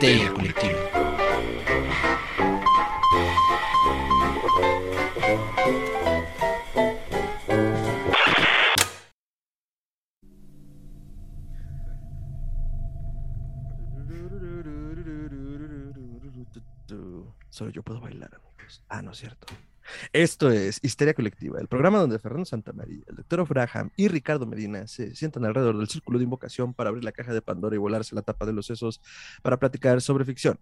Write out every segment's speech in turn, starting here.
Histeria Colectiva. Esto es Histeria Colectiva, el programa donde Fernando Santamaría, el doctor O'Braham y Ricardo Medina se sientan alrededor del círculo de invocación para abrir la caja de Pandora y volarse la tapa de los sesos para platicar sobre ficción,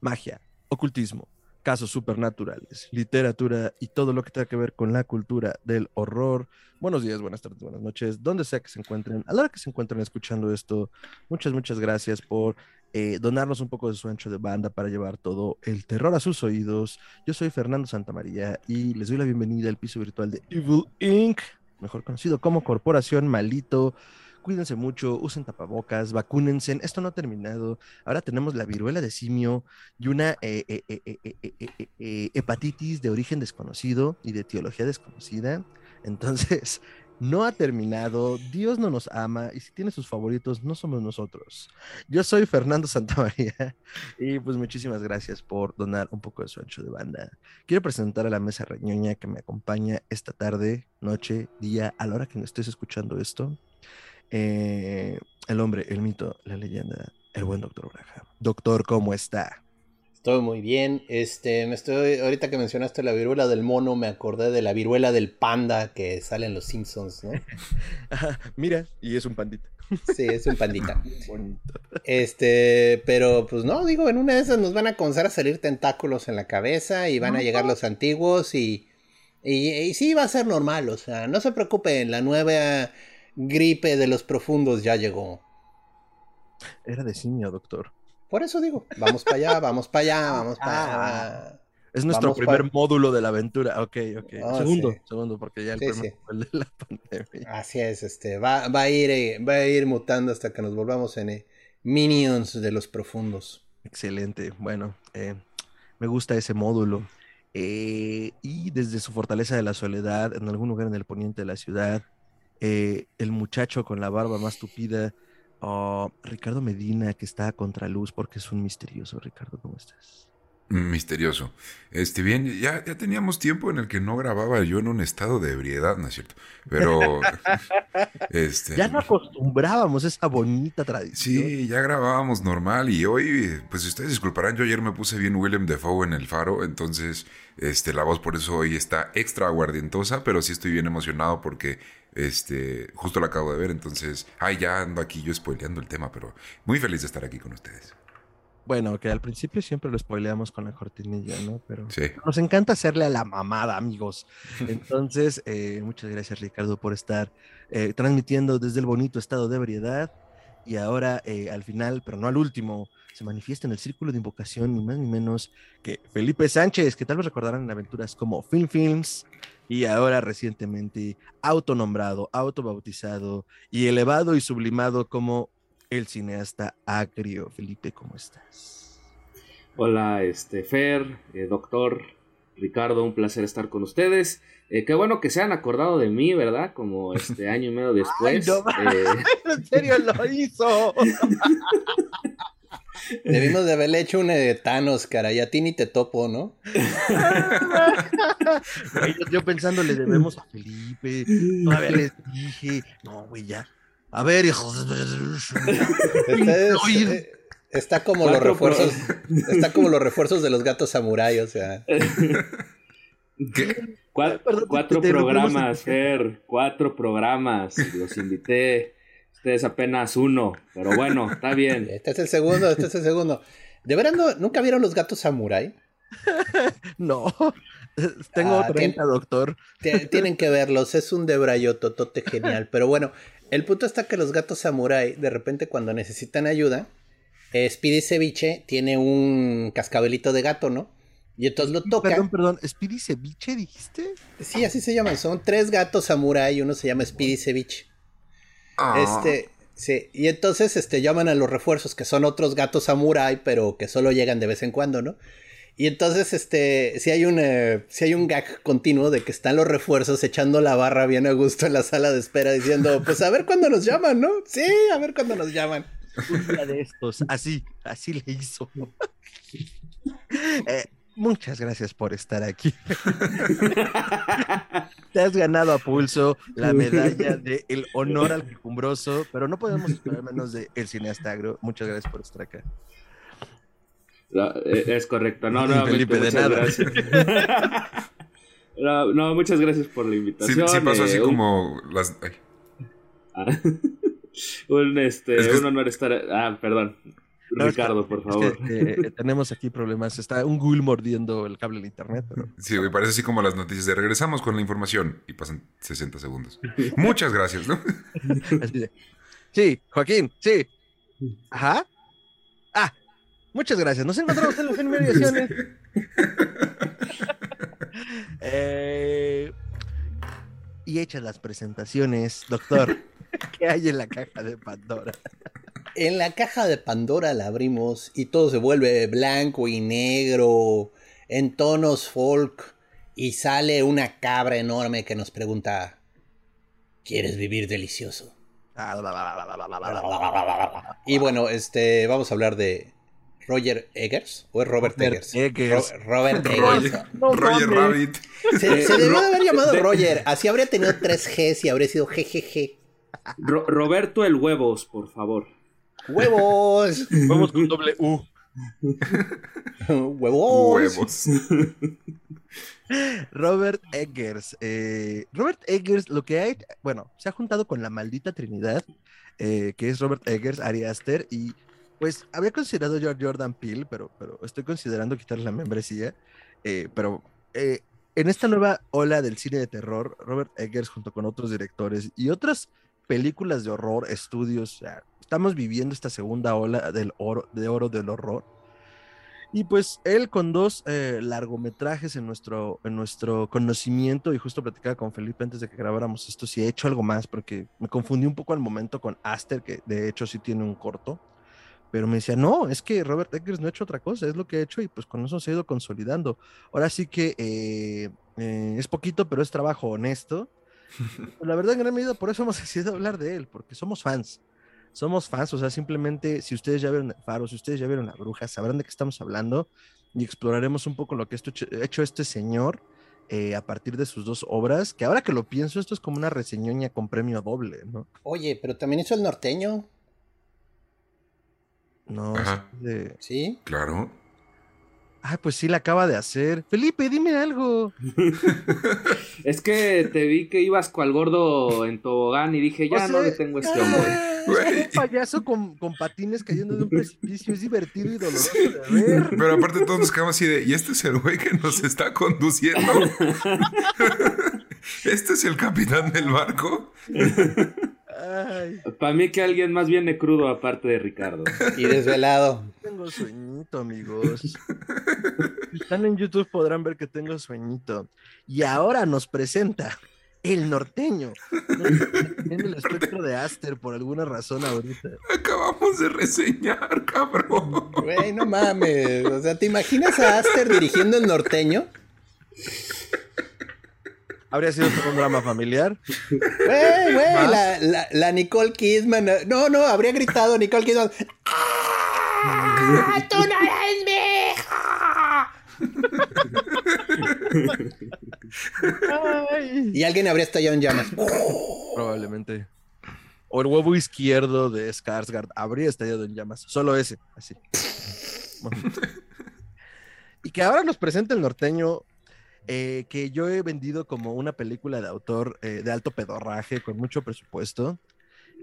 magia, ocultismo, casos supernaturales, literatura y todo lo que tenga que ver con la cultura del horror. Buenos días, buenas tardes, buenas noches, donde sea que se encuentren, a la hora que se encuentren escuchando esto, muchas, muchas gracias por eh, donarnos un poco de su ancho de banda para llevar todo el terror a sus oídos. Yo soy Fernando Santamaría y les doy la bienvenida al piso virtual de Evil Inc., mejor conocido como Corporación Malito. Cuídense mucho, usen tapabocas, vacúnense. Esto no ha terminado. Ahora tenemos la viruela de simio y una eh, eh, eh, hepatitis de origen desconocido y de etiología desconocida. Entonces, no ha terminado, Dios no nos ama y si tiene sus favoritos no somos nosotros. Yo soy Fernando Santamaría y pues muchísimas gracias por donar un poco de su ancho de banda. Quiero presentar a la mesa reñoña que me acompaña esta tarde, noche, día, a la hora que me estés escuchando esto. Eh, el hombre, el mito, la leyenda, el buen doctor Braja. Doctor, ¿cómo está? Estoy muy bien. Este, me estoy, ahorita que mencionaste la viruela del mono, me acordé de la viruela del panda que sale en los Simpsons, ¿no? Mira, y es un pandita. Sí, es un pandita. este, pero pues no, digo, en una de esas nos van a comenzar a salir tentáculos en la cabeza y van a llegar los antiguos y, y, y sí va a ser normal, o sea, no se preocupen, la nueva gripe de los profundos ya llegó. Era de simio, doctor. Por eso digo, vamos para allá, vamos para allá, vamos para allá. Es nuestro primer módulo de la aventura. Ok, ok. Oh, segundo, segundo, porque ya el primer fue el de la pandemia. Así es, este, va, va, a ir, eh, va a ir mutando hasta que nos volvamos en eh, Minions de los profundos. Excelente. Bueno, eh, me gusta ese módulo. y desde su fortaleza de la soledad, en algún lugar en el poniente de la ciudad, el muchacho con la barba más tupida Oh, Ricardo Medina, que está a contraluz porque es un misterioso. Ricardo, ¿cómo estás? Misterioso. Este, bien, ya, ya teníamos tiempo en el que no grababa yo en un estado de ebriedad, ¿no es cierto? Pero. este, ya no acostumbrábamos esa bonita tradición. Sí, ya grabábamos normal y hoy, pues ustedes disculparán, yo ayer me puse bien William Defoe en el faro, entonces este, la voz por eso hoy está extra aguardientosa, pero sí estoy bien emocionado porque este, justo lo acabo de ver, entonces, ay, ya ando aquí yo spoileando el tema, pero muy feliz de estar aquí con ustedes. Bueno, que al principio siempre lo spoileamos con la cortinilla, ¿no? Pero sí. nos encanta hacerle a la mamada, amigos. Entonces, eh, muchas gracias, Ricardo, por estar eh, transmitiendo desde el bonito estado de ebriedad. Y ahora, eh, al final, pero no al último, se manifiesta en el círculo de invocación, ni más ni menos que Felipe Sánchez, que tal vez recordarán en aventuras como Film Films, y ahora recientemente autonombrado, autobautizado y elevado y sublimado como el cineasta agrio. Felipe, ¿cómo estás? Hola, este, Fer, eh, doctor Ricardo, un placer estar con ustedes. Eh, qué bueno que se han acordado de mí, ¿verdad? Como este año y medio después. Eh, en serio lo hizo. Debimos de haberle hecho un de Thanos, cara, y a ti ni te topo, ¿no? yo, pensando, le debemos a Felipe, todavía les dije, no, güey, ya. A ver, hijos. Eh, está como los refuerzos, está como los refuerzos de los gatos samurai, o sea. cuatro programas, Fer, cuatro programas, los invité. Este es apenas uno, pero bueno, está bien. Este es el segundo, este es el segundo. ¿De verdad nunca vieron los gatos samurai? no. Tengo ah, 30, doctor. Tienen que verlos, es un debrayo totote genial. Pero bueno, el punto está que los gatos samurai, de repente, cuando necesitan ayuda, eh, Speedy Ceviche tiene un cascabelito de gato, ¿no? Y entonces lo toca. Perdón, perdón, ¿Speedy Ceviche dijiste? Sí, así se llaman. Son tres gatos samurai y uno se llama Speedy Ceviche. Ah. Este, sí, y entonces este, llaman a los refuerzos, que son otros gatos samurai, pero que solo llegan de vez en cuando, ¿no? Y entonces, este, si hay un, eh, si hay un gag continuo de que están los refuerzos echando la barra bien a gusto en la sala de espera diciendo, pues a ver cuándo nos llaman, ¿no? Sí, a ver cuándo nos llaman. Un día de estos, así, así le hizo. Eh, muchas gracias por estar aquí. Te has ganado a pulso la medalla de el honor al quejumbroso, pero no podemos esperar menos de el cineasta agro. Muchas gracias por estar acá. No, eh, es correcto. No, no, Felipe, de nada. gracias. no, no, muchas gracias por la invitación. sí pasó así eh, un- como las... ay, Ah, un, este, Es que- un honor estar. Ah, perdón. No, es que- Ricardo, por es favor. que, eh, tenemos aquí problemas. Está un Google mordiendo el cable de internet, pero Sí, güey, parece así como las noticias de regresamos con la información y pasan 60 segundos. Muchas gracias, ¿no? así de, Sí, Joaquín, sí. Ajá. Ah, muchas gracias. Nos encontramos en las inmediaciones. Eh, y hechas las presentaciones, doctor, ¿qué hay en la caja de Pandora? En la caja de Pandora la abrimos y todo se vuelve blanco y negro, en tonos folk, y sale una cabra enorme que nos pregunta, ¿quieres vivir delicioso? Y bueno, este, vamos a hablar de Roger Eggers, o es Robert, Eggers. Eggers. Ro- Robert Eggers. Roger. Rabbit. Se, se debió de haber llamado Roger, así habría tenido tres Gs y habría sido jejeje. Ro- Roberto el Huevos, por favor. ¡Huevos! Vamos con doble U. ¡Huevos! Huevos. Robert Eggers. eh, Robert Eggers, lo que hay, bueno, se ha juntado con la maldita Trinidad, eh, que es Robert Eggers, Ari Aster, y pues había considerado yo a Jordan Peele, pero, pero estoy considerando quitarle la membresía. eh, pero eh, en esta nueva ola del cine de terror, Robert Eggers, junto con otros directores y otras películas de horror, estudios, estamos viviendo esta segunda ola del oro, de oro del horror. Y pues él con dos eh, largometrajes en nuestro, en nuestro conocimiento, y justo platicaba con Felipe antes de que grabáramos esto, si he hecho algo más, porque me confundí un poco al momento con Aster, que de hecho sí tiene un corto, pero me decía, no, es que Robert Eggers no ha hecho otra cosa, es lo que ha hecho y pues con eso se ha ido consolidando. Ahora sí que eh, eh, es poquito, pero es trabajo honesto. La verdad, en gran medida, por eso hemos decidido hablar de él, porque somos fans somos fans, o sea, simplemente si ustedes ya vieron el faro, si ustedes ya vieron la bruja, sabrán de qué estamos hablando y exploraremos un poco lo que ha hecho, hecho este señor eh, a partir de sus dos obras, que ahora que lo pienso, esto es como una reseñoña con premio doble, ¿no? Oye, pero también hizo el norteño, No, Ajá. es de... ¿sí? Claro. Ah, pues sí, la acaba de hacer. Felipe, dime algo. Es que te vi que ibas cual gordo en tobogán y dije, ya O sea, no le tengo este hombre. Es un payaso con, con patines cayendo de un precipicio, es divertido y doloroso de ver. Pero aparte todos nos quedamos así de, ¿y este es el güey que nos está conduciendo? ¿Este es el capitán del barco? Para mí que alguien más viene crudo aparte de Ricardo. Y desvelado. tengo sueñito, amigos. Si están en YouTube podrán ver que tengo sueñito. Y ahora nos presenta el norteño. Tiene el espectro de Aster por alguna razón ahorita. Acabamos de reseñar, cabrón. Güey, no mames. O sea, ¿te imaginas a Aster dirigiendo el norteño? ¿Habría sido un drama familiar? Güey, güey, ¿Más? la, la, la Nicole Kidman. No, no, habría gritado Nicole Kidman. ¡Ah, tú no eres mi hija! Y alguien habría estallado en llamas. Probablemente. O el huevo izquierdo de Skarsgård habría estallado en llamas. Solo ese, así. Y que ahora nos presenta el norteño eh, que yo he vendido como una película de autor eh, de alto pedorraje con mucho presupuesto.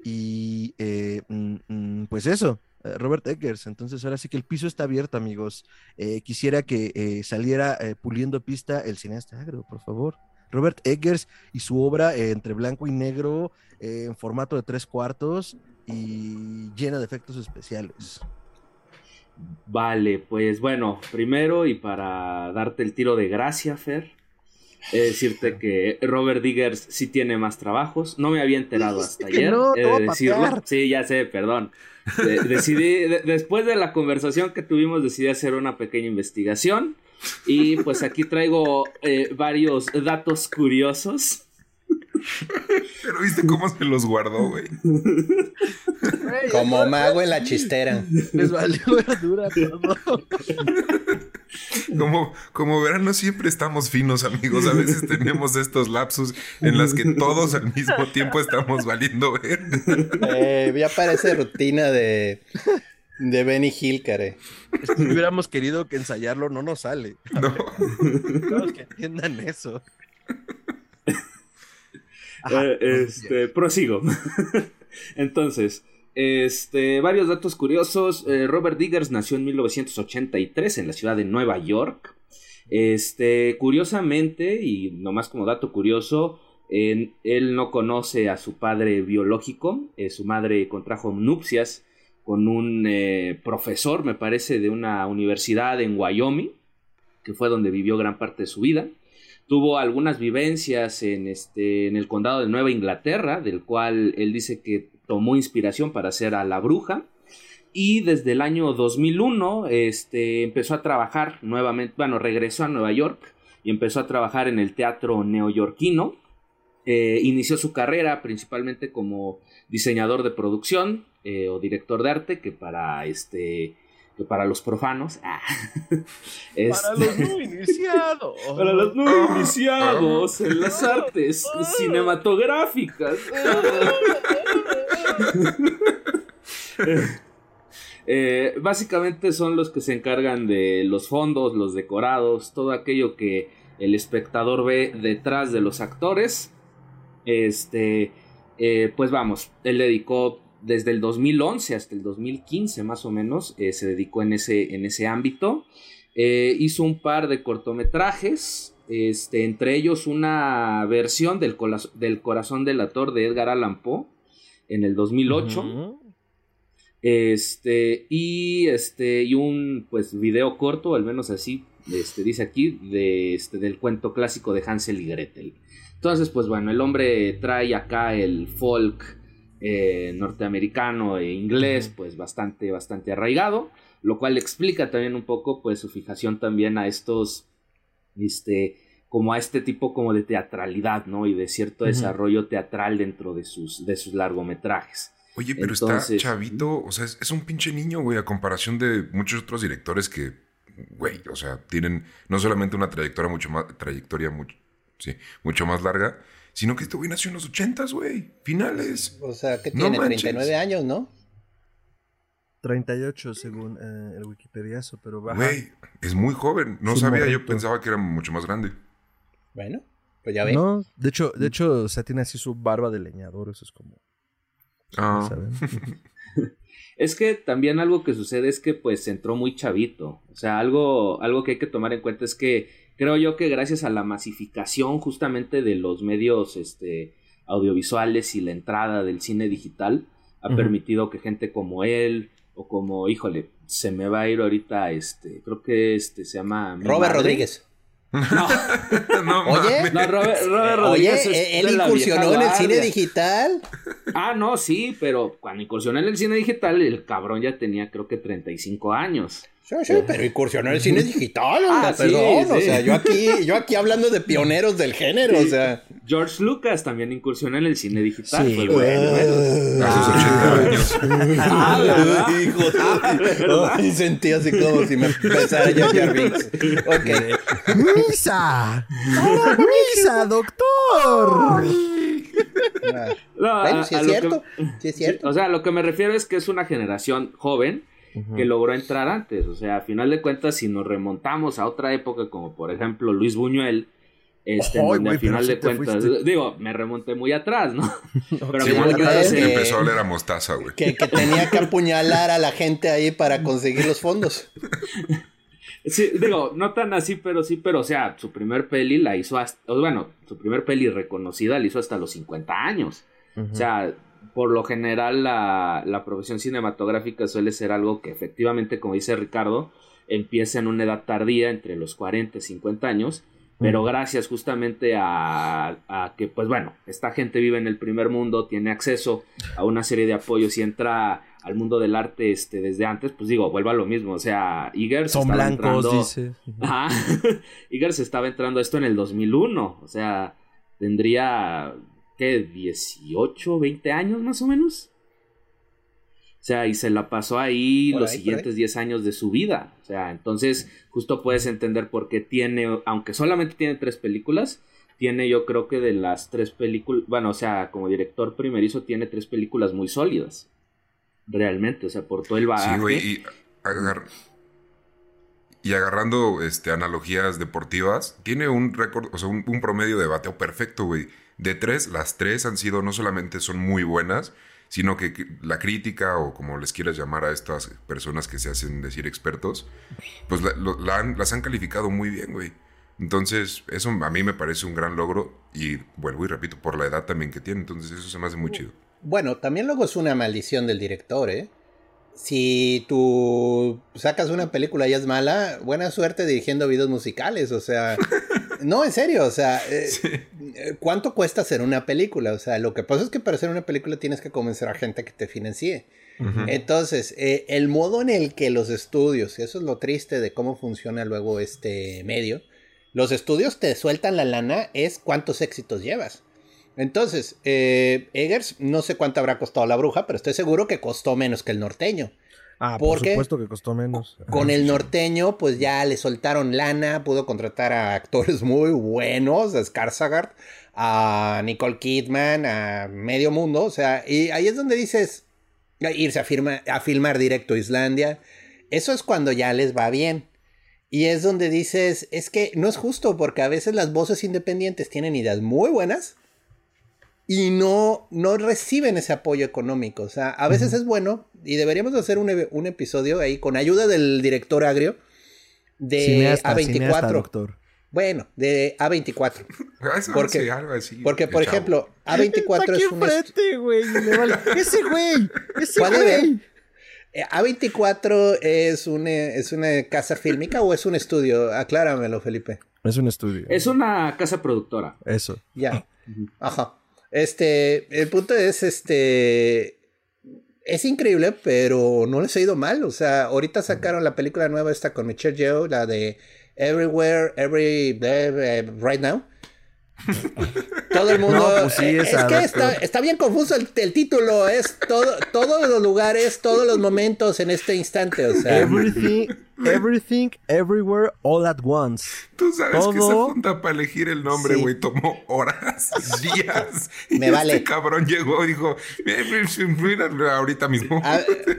Y eh, mm, mm, pues eso, eh, Robert Eggers. Entonces ahora sí que el piso está abierto, amigos. Eh, quisiera que saliera puliendo pista el cineasta agro, por favor. Robert Eggers y su obra entre blanco y negro, en formato de tres cuartos y llena de efectos especiales. Vale, pues bueno, primero y para darte el tiro de gracia, Fer, eh, decirte que Robert Diggers sí tiene más trabajos. No me había enterado hasta ayer. no, he de decirlo. Sí, ya sé, perdón. De- decidí, de- después de la conversación que tuvimos, decidí hacer una pequeña investigación. Y pues aquí traigo eh, varios datos curiosos. Pero viste cómo se los guardó, güey. Como mago en la chistera. Les valió verdura todo. Como, como verán, no siempre estamos finos, amigos. A veces tenemos estos lapsus en las que todos al mismo tiempo estamos valiendo ver. Eh, ya parece rutina de, de Benny Hill, care. Si hubiéramos querido que ensayarlo, no nos sale. No. Todos que entiendan eso. Eh, este, prosigo. Entonces, este, varios datos curiosos. Eh, Robert Diggers nació en 1983 en la ciudad de Nueva York. Este, curiosamente, y nomás como dato curioso, él no conoce a su padre biológico. eh, su madre contrajo nupcias con un profesor, me parece, de una universidad en Wyoming, que fue donde vivió gran parte de su vida. Tuvo algunas vivencias en, este, en el condado de Nueva Inglaterra, del cual él dice que tomó inspiración para hacer a la bruja. Y desde el año 2001 este, empezó a trabajar nuevamente, bueno, regresó a Nueva York y empezó a trabajar en el teatro neoyorquino. Eh, inició su carrera principalmente como diseñador de producción eh, o director de arte, que para este que para los profanos. ah, Para los no iniciados. para los no iniciados en las artes cinematográficas. Eh, básicamente son los que se encargan de los fondos, los decorados, todo aquello que el espectador ve detrás de los actores. Este, eh, pues vamos, él dedicó desde el 2011 hasta el 2015 más o menos, eh, se dedicó en ese, en ese ámbito. Eh, hizo un par de cortometrajes, este, entre ellos una versión del, del Corazón del Ator de Edgar Allan Poe en el 2008. Ujú. Este, y este, y un pues video corto, al menos así, este, dice aquí, de este, del cuento clásico de Hansel y Gretel. Entonces, pues bueno, el hombre trae acá el folk eh, norteamericano e inglés, pues bastante, bastante arraigado, lo cual explica también un poco, pues, su fijación también a estos, este, como a este tipo como de teatralidad, ¿no? Y de cierto desarrollo teatral dentro de sus, de sus largometrajes. Oye, pero Entonces, está chavito, o sea, es, es un pinche niño, güey, a comparación de muchos otros directores que, güey, o sea, tienen no solamente una trayectoria mucho más, trayectoria mucho, sí, mucho más larga, sino que este güey nació en los ochentas, güey, finales. O sea, que No tiene manches. 39 años, ¿no? 38 según eh, el Wikipediazo, pero baja. Güey, es muy joven, no sabía, yo pensaba que era mucho más grande. Bueno, pues ya ven. No, de hecho, de hecho, o sea, tiene así su barba de leñador, eso es como, Ah, ¿saben? Es que también algo que sucede es que pues entró muy chavito. O sea, algo, algo que hay que tomar en cuenta es que creo yo que gracias a la masificación justamente de los medios este, audiovisuales y la entrada del cine digital, ha permitido que gente como él o como, híjole, se me va a ir ahorita, este, creo que este se llama... Robert madre. Rodríguez. No, no Oye. no, Robert, Robert Eh, Oye, Rodríguez es eh, él incursionó en el cine digital. Ah, no, sí, pero cuando incursioné en el cine digital, el cabrón ya tenía creo que 35 años. Sí, sí, pero incursionó en el cine digital, Ah, oiga, sí, perdón. O sea, yo aquí, yo aquí hablando de pioneros del género, o sea. George Lucas también incursionó en el cine digital. Sí, bueno, A sus 80 años. Ah. Hijo Ah, de... Ay, sentí así como si me empezara Jar Jar Binks. Ok. ¡Misa! ¡Misa, doctor! Ah, No, Bueno, a- sí es cierto. que- Sí es cierto. O sea, lo que me refiero es que es una generación joven que logró entrar antes. O sea, a final de cuentas, si nos remontamos a otra época, como por ejemplo Luis Buñuel, este, donde güey, a final de cuentas, fuiste. digo, me remonté muy atrás, ¿no? Pero Sí, es que empezó a oler a mostaza, güey. Que, que tenía que apuñalar a la gente ahí para conseguir los fondos. Sí, digo, no tan así, pero sí, pero o sea, su primer peli la hizo hasta, o bueno, su primer peli reconocida la hizo hasta los 50 años. O sea, por lo general la, la profesión cinematográfica suele ser algo que efectivamente, como dice Ricardo, empieza en una edad tardía, entre los 40 y 50 años, pero gracias justamente a, a que, pues bueno, esta gente vive en el primer mundo, tiene acceso a una serie de apoyos y entra al mundo del arte este, desde antes, pues digo, vuelva a lo mismo, o sea, Eagers Son estaba blancos, entrando- dice. Ajá. Eagers estaba entrando a esto en el 2001. O sea, tendría. ¿Qué? 18, 20 años más o menos. O sea, y se la pasó ahí los siguientes 10 años de su vida. O sea, entonces justo puedes entender por qué tiene, aunque solamente tiene tres películas, tiene yo creo que de las tres películas, bueno, o sea, como director primerizo tiene tres películas muy sólidas. Realmente, o sea, por todo el bagaje. Sí, güey, y, y, agarrando este, analogías deportivas, tiene un récord, o sea, un, un promedio de bateo perfecto, güey. De tres, las tres han sido, no solamente son muy buenas, sino que la crítica o como les quieras llamar a estas personas que se hacen decir expertos, pues las han calificado muy bien, güey. Entonces, eso a mí me parece un gran logro y vuelvo y repito, por la edad también que tiene, entonces eso se me hace muy chido. Bueno, también luego es una maldición del director, ¿eh? Si tú sacas una película y es mala, buena suerte dirigiendo videos musicales, o sea, no, en serio, o sea, eh, eh, ¿cuánto cuesta hacer una película? O sea, lo que pasa es que para hacer una película tienes que convencer a gente que te financie. Entonces, eh, el modo en el que los estudios, y eso es lo triste de cómo funciona luego este medio, los estudios te sueltan la lana es cuántos éxitos llevas. Entonces, Eggers, no sé cuánto habrá costado la bruja, pero estoy seguro que costó menos que el norteño. Ah, por supuesto que costó menos. Con el norteño, pues ya le soltaron lana, pudo contratar a actores muy buenos, a Skarsgård, a Nicole Kidman, a medio mundo, o sea, y ahí es donde dices, irse a, a filmar directo a Islandia, eso es cuando ya les va bien. Y es donde dices, es que no es justo porque a veces las voces independientes tienen ideas muy buenas, y no, no reciben ese apoyo económico. O sea, a veces es bueno y deberíamos hacer un, un, episodio ahí con ayuda del director agrio de A24. Bueno, de A24. porque, porque por ejemplo, A24 es un... Ese güey, ese güey. Eh, A24 es una, es una casa fílmica o es un estudio? Acláramelo, Felipe. Es un estudio. Es una casa productora. Eso. Ya. Ajá. Este, el punto es, este, es increíble, pero no les ha ido mal. O sea, ahorita sacaron la película nueva esta con Michelle Yeoh, la de Everywhere, Every, Right Now. Todo el mundo. Pues sí, es, que está, está, bien confuso el, título. Es todo, todos los lugares, todos los momentos en este instante. O sea. Everything, everything, everywhere, all at once. Tú sabes que esa junta para elegir el nombre, güey, tomó horas, días. me vale. Este cabrón llegó y dijo, ahorita mismo.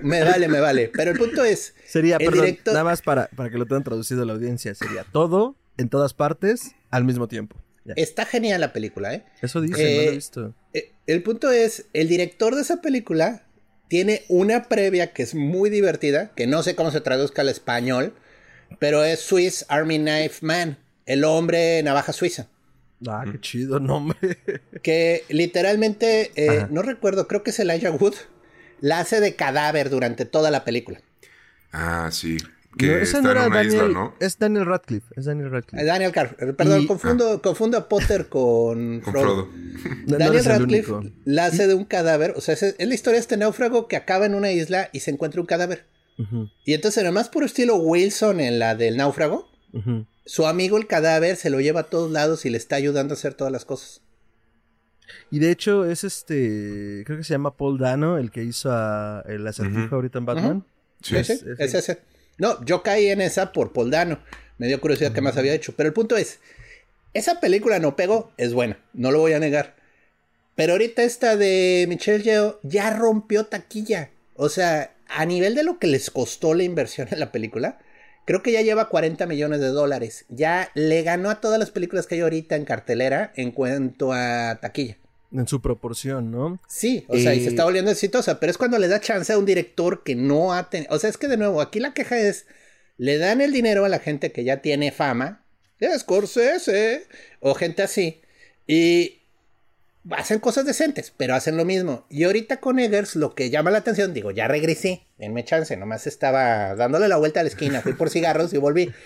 me vale, me vale. Pero el punto es. Sería, perdón, nada más para, para que lo tengan traducido a la audiencia, sería todo en todas partes al mismo tiempo. Está genial la película, ¿eh? Eso dice, no lo he eh, visto. Eh, el punto es, el director de esa película tiene una previa que es muy divertida, que no sé cómo se traduzca al español, pero es Swiss Army Knife Man, el hombre navaja suiza. Ah, qué chido nombre. Que literalmente, eh, no recuerdo, creo que es Elijah Wood, la hace de cadáver durante toda la película. Ah, sí. Que está en una isla, ¿no? Es Daniel Radcliffe. Es Daniel Radcliffe. Daniel Carr. Perdón, confundo, ah. confundo a Potter con, Frodo. Daniel Radcliffe la hace de un cadáver. O sea, es, la historia de este náufrago que acaba en una isla y se encuentra un cadáver. Y entonces, además, por estilo Wilson en la del náufrago, su amigo el cadáver se lo lleva a todos lados y le está ayudando a hacer todas las cosas. Y de hecho, es este. Creo que se llama Paul Dano, el que hizo a, el acertijo ahorita en Batman. Sí, es, es ese. No, yo caí en esa por Poldano. Me dio curiosidad qué más había hecho. Pero el punto es, esa película no pegó, es buena, no lo voy a negar. Pero ahorita esta de Michelle Yeoh ya rompió taquilla. O sea, a nivel de lo que les costó la inversión en la película, creo que ya lleva 40 millones de dólares. Ya le ganó a todas las películas que hay ahorita en cartelera en cuanto a taquilla en su proporción, ¿no? Sí, o sea, y se está volviendo exitosa, pero es cuando le da chance a un director que no ha tenido, o sea, es que de nuevo, aquí la queja es, le dan el dinero a la gente que ya tiene fama, Scorsese, o gente así, y hacen cosas decentes, pero hacen lo mismo. Y ahorita con Eggers lo que llama la atención, digo, ya regresé, denme chance, nomás estaba dándole la vuelta a la esquina, fui por cigarros y volví.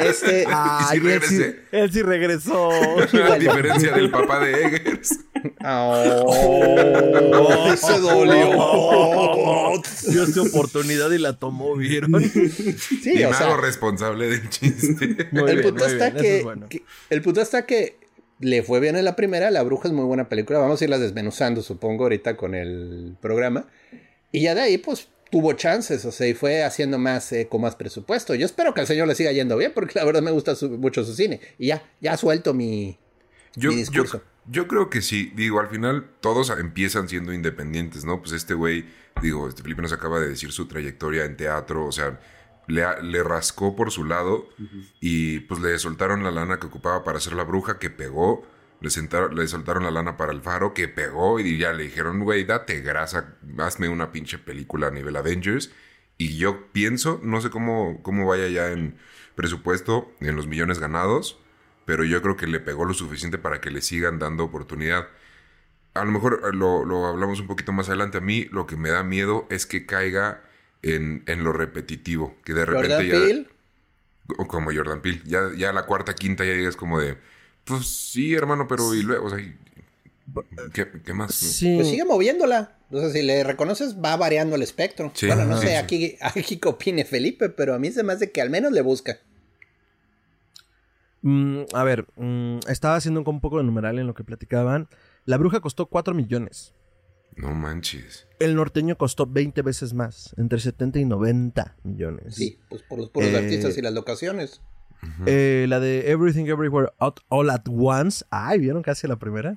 Este, ah, él, sí, regresó. A diferencia del papá de Eggers. Oh, se dolió. Dio su oportunidad y la tomó, ¿vieron? Sí, y o sea, responsable del chiste. el punto está que, el punto está que le fue bien en la primera, La Bruja es muy buena película, vamos a irla desmenuzando, supongo, ahorita con el programa. Y ya de ahí, pues, tuvo chances, o sea, y fue haciendo más eh, con más presupuesto. Yo espero que al señor le siga yendo bien, porque la verdad me gusta mucho su cine. Y ya, ya suelto mi, yo, discurso. Yo, creo que sí, digo, al final todos empiezan siendo independientes, ¿no? Pues este güey, digo, este Felipe nos acaba de decir su trayectoria en teatro, o sea, le, le rascó por su lado y pues le soltaron la lana que ocupaba para hacer la bruja, que pegó. Le, le soltaron la lana para el faro, que pegó. Y ya le dijeron, güey, date grasa, hazme una pinche película a nivel Avengers. Y yo pienso, no sé cómo, cómo vaya ya en presupuesto, en los millones ganados, pero yo creo que le pegó lo suficiente para que le sigan dando oportunidad. A lo mejor eh, lo, lo hablamos un poquito más adelante. A mí lo que me da miedo es que caiga en, en lo repetitivo. Que de repente Jordan ya. Peele. Como Jordan Peele. Ya, ya la cuarta, quinta ya es como de. Pues sí, hermano, pero y luego, o sea, ¿qué, qué más? Sí. Pues sigue moviéndola. O sea, si le reconoces, va variando el espectro. Sí, bueno, no sí, sé sí. aquí, aquí qué opine Felipe, pero a mí se me hace que al menos le busca. Mm, a ver, mm, estaba haciendo un poco de numeral en lo que platicaban. La bruja costó 4 millones. No manches. El norteño costó 20 veces más, entre 70 y 90 millones. Sí, pues por los puros Eh, artistas y las locaciones. Eh, la de Everything Everywhere Out All at Once. Ay, ¿vieron casi la primera?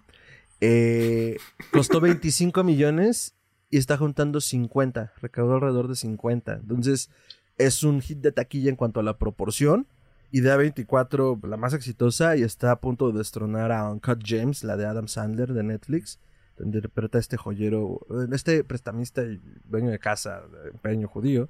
Eh, costó 25 millones y está juntando 50. Recaudó alrededor de 50. Entonces, es un hit de taquilla en cuanto a la proporción. Y de A24, la más exitosa, y está a punto de destronar a Uncut James, la de Adam Sandler de Netflix, donde interpreta a este joyero, este prestamista y dueño de casa, de empeño judío.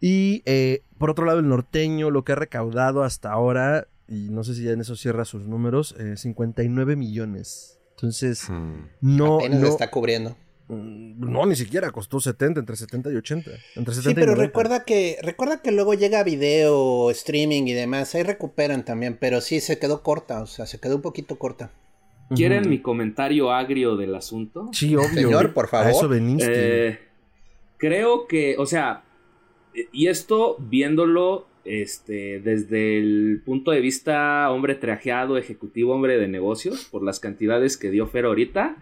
Y eh, por otro lado, el norteño, lo que ha recaudado hasta ahora, y no sé si ya en eso cierra sus números, eh, 59 millones. Entonces, Hmm. no, Apenas no, está cubriendo. Mm, no, ni siquiera costó 70, entre 70 y 80. Entre 70 Sí, y pero 90. recuerda que, recuerda que luego llega video, streaming y demás. Ahí recuperan también, pero sí se quedó corta, o sea, se quedó un poquito corta. ¿Quieren mi comentario agrio del asunto? Sí, obvio. Señor, por favor. A eso veniste. Eh, creo que, o sea, y esto viéndolo este, desde el punto de vista hombre trajeado, ejecutivo, hombre de negocios, por las cantidades que dio Fer ahorita,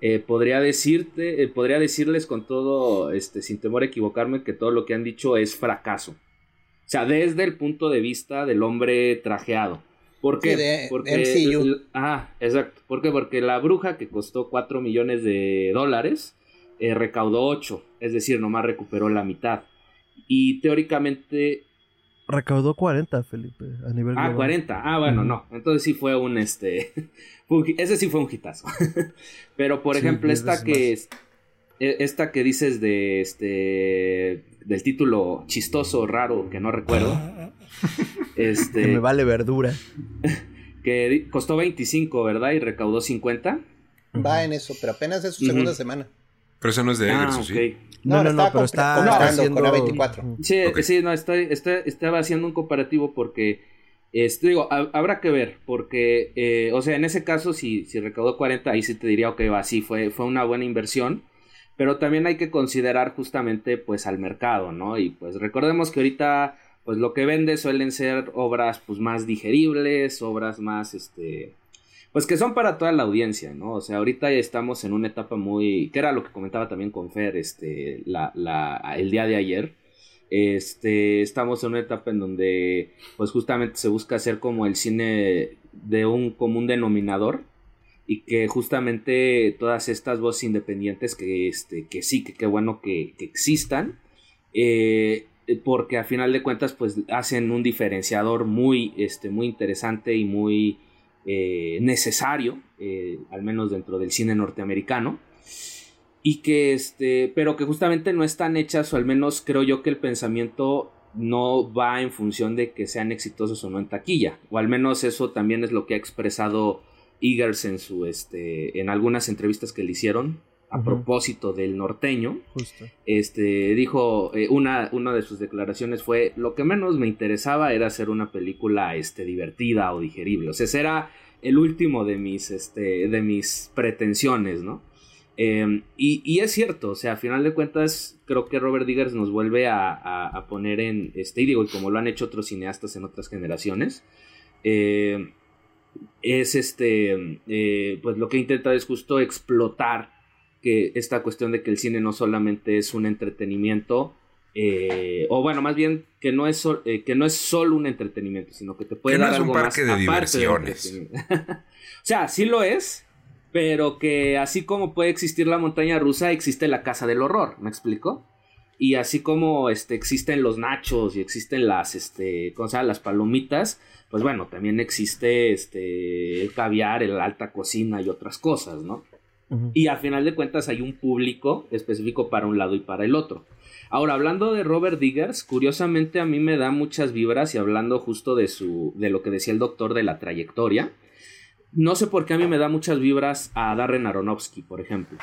eh, podría decirte, eh, podría decirles con todo, este, sin temor a equivocarme, que todo lo que han dicho es fracaso. O sea, desde el punto de vista del hombre trajeado. ¿Por qué? Sí, de Porque, MCU. ah, exacto. ¿Por qué? Porque la bruja que costó 4 millones de dólares eh, recaudó 8, es decir, nomás recuperó la mitad. Y teóricamente Recaudó 40, Felipe, a nivel Ah, global. 40. Ah, bueno, no. Entonces sí fue un este. ese sí fue un hitazo. Pero por Sí, ejemplo, esta que es- e- esta que dices de este del título chistoso, raro, que no recuerdo. Que este me vale verdura. que costó 25, ¿verdad? Y recaudó 50. Va en eso, pero apenas es su segunda semana. Pero eso no es de Ah, Eggers, ¿o ok. sí? No, No, no, pero está, comparando está haciendo... con A24. Ujú. Sí, Ok. sí, no, estoy, estoy- estaba haciendo un comparativo porque, este, digo, ha- habrá que ver, porque, eh, o sea, en ese caso, si, si recaudó 40, ahí sí te diría, ok, va, sí, fue, fue una buena inversión, pero también hay que considerar justamente, pues, al mercado, ¿no? Y pues recordemos que ahorita, pues, lo que vende suelen ser obras, pues, más digeribles, obras más, este, pues que son para toda la audiencia, ¿no? O sea, ahorita estamos en una etapa muy, que era lo que comentaba también con Fer, este, la, la, el día de ayer, este, estamos en una etapa en donde, pues justamente se busca hacer como el cine de un común denominador y que justamente todas estas voces independientes que, este, que sí, que qué bueno que, que existan, eh, porque a final de cuentas, pues hacen un diferenciador muy, este, muy interesante y muy eh, necesario, eh, al menos dentro del cine norteamericano y que este, pero que justamente no están hechas o al menos creo yo que el pensamiento no va en función de que sean exitosos o no en taquilla, o al menos eso también es lo que ha expresado Eagers en su este en algunas entrevistas que le hicieron a propósito del norteño, Justo. este dijo eh, una, una de sus declaraciones fue lo que menos me interesaba era hacer una película este divertida o digerible o sea ese era el último de mis este de mis pretensiones no Eh, y, y es cierto o sea a final de cuentas creo que Robert Diggers nos vuelve a, a- a poner en este y digo y como lo han hecho otros cineastas en otras generaciones eh, es este, eh, pues lo que intenta es justo explotar que esta cuestión de que el cine no solamente es un entretenimiento, eh, o bueno, más bien que no es eh, que no es solo un entretenimiento, sino que te puede dar algo más de diversiones. o sea, sí lo es, pero que así como puede existir la montaña rusa, existe la casa del horror, ¿me explico? Y así como este, existen los nachos y existen las, este, ¿cómo se las palomitas, pues bueno, también existe este, el caviar, la alta cocina y otras cosas, ¿no? Y al final de cuentas hay un público específico para un lado y para el otro. Ahora, hablando de Robert Diggers, curiosamente a mí me da muchas vibras y hablando justo de su de lo que decía el doctor de la trayectoria, no sé por qué a mí me da muchas vibras a Darren Aronofsky, por ejemplo,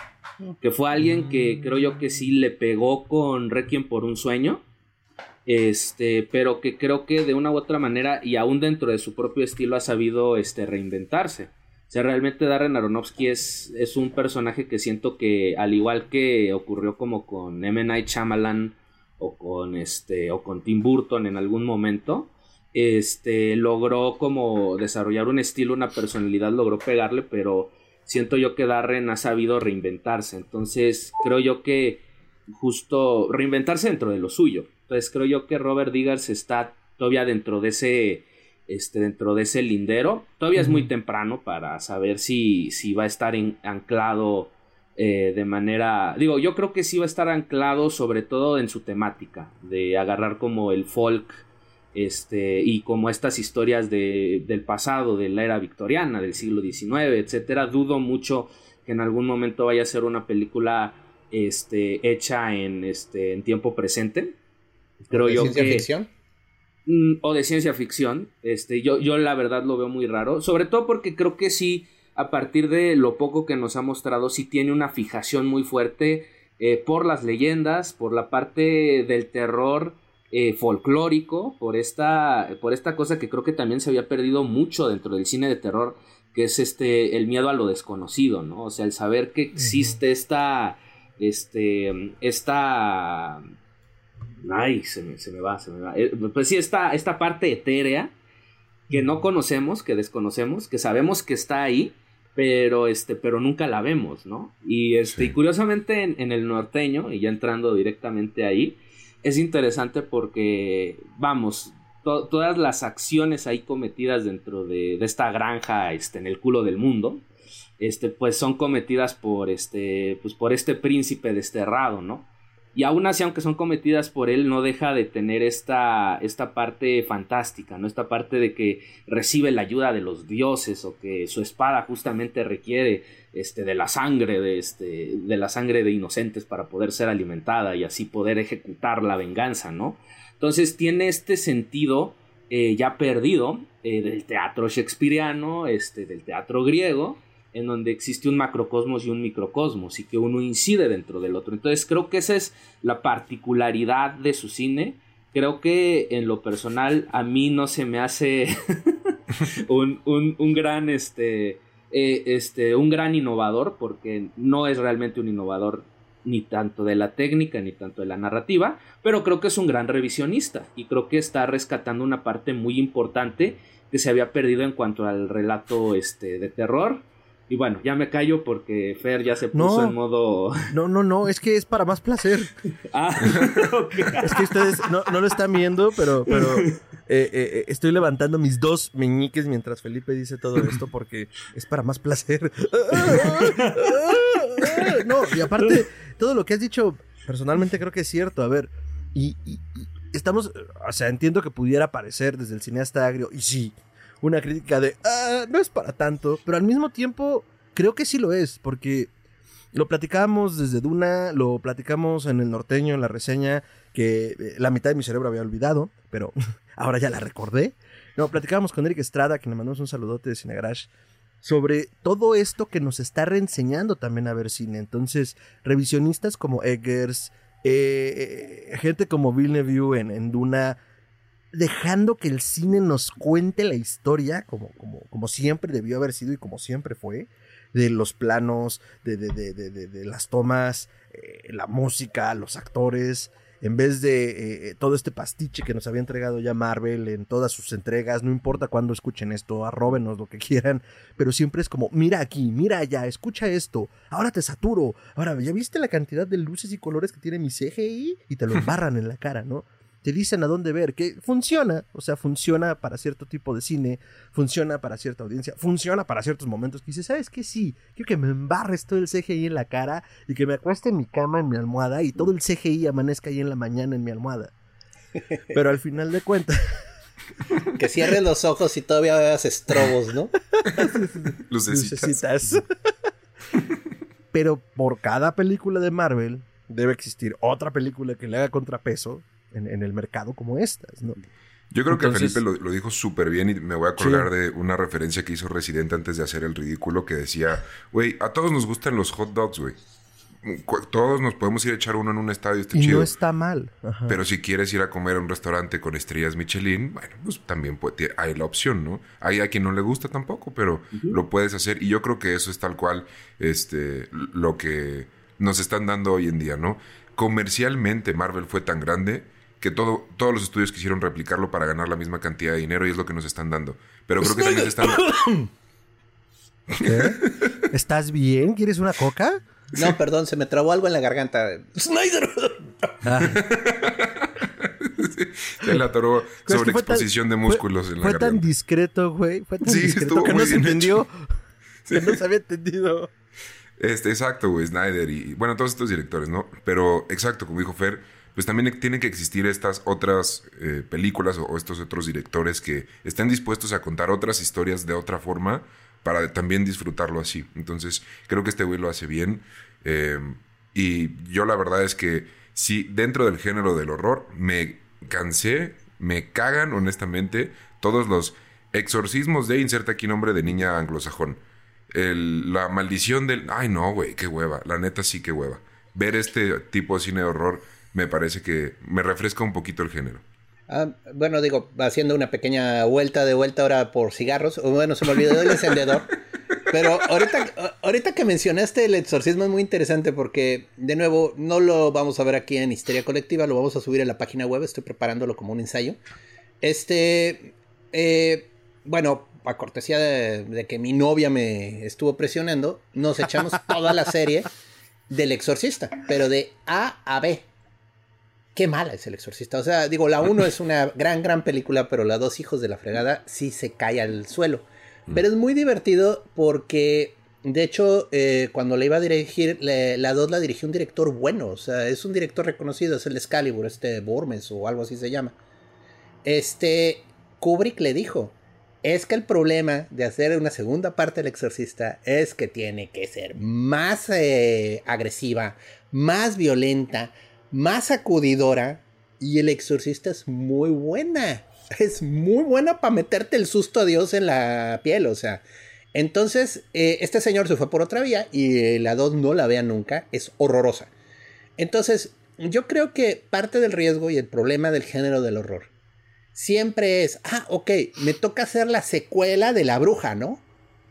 que fue alguien que creo yo que sí le pegó con Requiem por un sueño, este, pero que creo que de una u otra manera y aún dentro de su propio estilo ha sabido este reinventarse. O sea, realmente Darren Aronofsky es, es un personaje que siento que, al igual que ocurrió como con M. Night o con, este, o con Tim Burton en algún momento, este, logró como desarrollar un estilo, una personalidad, logró pegarle, pero siento yo que Darren ha sabido reinventarse. Entonces, creo yo que justo reinventarse dentro de lo suyo. Entonces, creo yo que Robert Diggers está todavía dentro de ese este, dentro de ese lindero. Todavía es muy temprano para saber si, si va a estar anclado eh, de manera... Digo, yo creo que sí va a estar anclado sobre todo en su temática, de agarrar como el folk este, y como estas historias de, del pasado, de la era victoriana, del siglo XIX, etcétera. Dudo mucho que en algún momento vaya a ser una película este, hecha en, este, en tiempo presente. Creo yo que... Ficción? Mm, o de ciencia ficción. Este, yo, yo la verdad lo veo muy raro. Sobre todo porque creo que sí, a partir de lo poco que nos ha mostrado, sí tiene una fijación muy fuerte eh, por las leyendas, por la parte del terror eh, folclórico, por esta, por esta cosa que creo que también se había perdido mucho dentro del cine de terror, que es este, el miedo a lo desconocido, ¿no? O sea, el saber que existe esta, este, esta Ay, se me, se me va, se me va. Eh, pues sí, esta, esta parte etérea que no conocemos, que desconocemos, que sabemos que está ahí, pero este, pero nunca la vemos, ¿no? Y este, y curiosamente en, el norteño, y ya entrando directamente ahí, es interesante porque, vamos, todas las acciones ahí cometidas dentro de, de, esta granja, este, en el culo del mundo, este, pues son cometidas por este, pues por este príncipe desterrado, ¿no? Y aún así, aunque son cometidas por él, no deja de tener esta, esta parte fantástica, ¿no? Esta parte de que recibe la ayuda de los dioses o que su espada justamente requiere este, de la sangre de, este, de la sangre de inocentes para poder ser alimentada y así poder ejecutar la venganza, ¿no? Entonces tiene este sentido eh, ya perdido eh, del teatro shakespeariano, este, del teatro griego, en donde existe un macrocosmos y un microcosmos y que uno incide dentro del otro. Entonces creo que esa es la particularidad de su cine. Creo que en lo personal a mí no se me hace un, un, gran este, eh, este, un gran innovador porque no es realmente un innovador ni tanto de la técnica ni tanto de la narrativa, pero creo que es un gran revisionista y creo que está rescatando una parte muy importante que se había perdido en cuanto al relato este, de terror y bueno, ya me callo porque Fer ya se puso en modo. No, no, no, es que es para más placer. ah, Es que ustedes no, lo están viendo, pero, pero eh, eh, eh, estoy levantando mis dos meñiques mientras Felipe dice todo esto porque es para más placer. no, y aparte, todo lo que has dicho, personalmente creo que es cierto. A ver, y, y estamos. O sea, entiendo que pudiera parecer desde el cineasta agrio, y sí una crítica de, ah, no es para tanto, pero al mismo tiempo creo que sí lo es, porque lo platicábamos desde Duna, lo platicamos en el norteño, en la reseña, que eh, la mitad de mi cerebro había olvidado, pero ahora ya la recordé. No, platicábamos con Eric Estrada, que le mandamos un saludote de Cinegrash, sobre todo esto que nos está reenseñando también a ver cine. Entonces, revisionistas como Eggers, eh, eh, gente como Villeneuve en, en Duna, dejando que el cine nos cuente la historia, como, como, como siempre debió haber sido y como siempre fue, de los planos, de, de, de, de las tomas, eh, la música, los actores. en vez de eh, todo este pastiche que nos había entregado ya Marvel en todas sus entregas, no importa cuándo escuchen esto, arróbenos lo que quieran, pero siempre es como, mira aquí, mira allá, escucha esto, ahora te saturo, ahora, ¿ya viste la cantidad de luces y colores que tiene mi CGI? Y te lo embarran en la cara, ¿no? Te dicen a dónde ver, que funciona, o sea, funciona para cierto tipo de cine, funciona para cierta audiencia, funciona para ciertos momentos que dices, ¿sabes qué? Sí, quiero que me embarres todo el CGI en la cara y que me acueste en mi cama, en mi almohada y todo el CGI amanezca ahí en la mañana en mi almohada. Pero al final de cuentas... Que cierres los ojos y todavía veas estrobos, ¿no? Lucecitas. Pero por cada película de Marvel debe existir otra película que le haga contrapeso en, el mercado como estas, ¿no? Yo creo que Felipe lo, dijo súper bien y me voy a acordar de una referencia que hizo Residente antes de hacer el ridículo que decía, güey, a todos nos gustan los hot dogs, güey. Todos nos podemos ir a echar uno en un estadio, está y No está mal. Pero si quieres ir a comer a un restaurante con estrellas Michelin, bueno, pues también hay la opción, ¿no? Hay a quien no le gusta tampoco, pero lo puedes hacer. Y yo creo que eso es tal cual este, lo que nos están dando hoy en día, ¿no? Comercialmente Marvel fue tan grande que todo, todos los estudios quisieron replicarlo para ganar la misma cantidad de dinero y es lo que nos están dando. Pero creo que también se están... ¿Estás bien? ¿Quieres una coca? No, perdón, se me trabó algo en la garganta. ¡Snyder! Ah. se le atoró sobre exposición de músculos en la garganta. Fue tan discreto, güey. Fue tan discreto que no se entendió. Que no se había entendido. Este, exacto, güey. Snyder y... Bueno, todos estos directores, ¿no? Pero, exacto, como dijo Fer pues también tienen que existir estas otras eh, películas o, estos otros directores que estén dispuestos a contar otras historias de otra forma para también disfrutarlo así. Entonces, creo que este güey lo hace bien. Eh, y yo la verdad es que si dentro del género del horror me cansé, me cagan honestamente todos los exorcismos de inserta aquí nombre de niña anglosajón. la maldición del... Ay no, güey, qué hueva. La neta sí, qué hueva. Ver este tipo de cine de horror me parece que me refresca un poquito el género. Ah, bueno, digo, haciendo una pequeña vuelta de vuelta ahora por cigarros. Bueno, se me olvidó el encendedor. Pero ahorita, ahorita que mencionaste el exorcismo es muy interesante porque, de nuevo, no lo vamos a ver aquí en Histeria Colectiva, lo vamos a subir en la página web, estoy preparándolo como un ensayo. Este, eh, bueno, a cortesía de, de, que mi novia me estuvo presionando, nos echamos toda la serie del exorcista, pero de A a B qué mala es El Exorcista. O sea, digo, la 1 es una gran, gran película, pero la dos Hijos de la Fregada sí se cae al suelo. Mm. Pero es muy divertido porque, de hecho, eh, cuando le iba a dirigir, la 2 la dirigió un director bueno. O sea, es un director reconocido, es el Excalibur, este Burmes o algo así se llama. Este, Kubrick le dijo, es que el problema de hacer una segunda parte del exorcista es que tiene que ser más eh, agresiva, más violenta, más acudidora y el exorcista es muy buena. Es muy buena para meterte el susto a Dios en la piel, o sea. Entonces, eh, este señor se fue por otra vía y la 2 no la vean nunca, es horrorosa. Entonces, yo creo que parte del riesgo y el problema del género del horror siempre es, ah, ok, me toca hacer la secuela de la bruja, ¿no?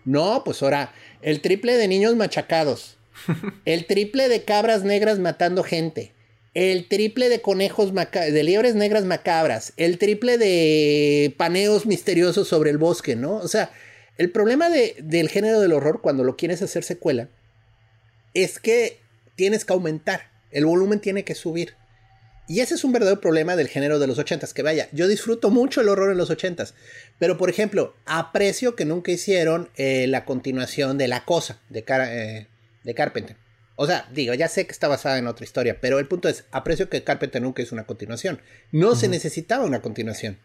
No, pues ahora, el triple de niños machacados, el triple de cabras negras matando gente, el triple de conejos de liebres negras macabras, el triple de paneos misteriosos sobre el bosque, ¿no? O sea, el problema del género del horror cuando lo quieres hacer secuela es que tienes que aumentar, el volumen tiene que subir. Y ese es un verdadero problema del género de los ochentas, que vaya, yo disfruto mucho el horror en los ochentas, pero por ejemplo, aprecio que nunca hicieron eh, la continuación de La Cosa de, eh, de Carpenter. O sea, digo, ya sé que está basada en otra historia, pero el punto es, aprecio que Carpenter nunca hizo una continuación. No se necesitaba una continuación.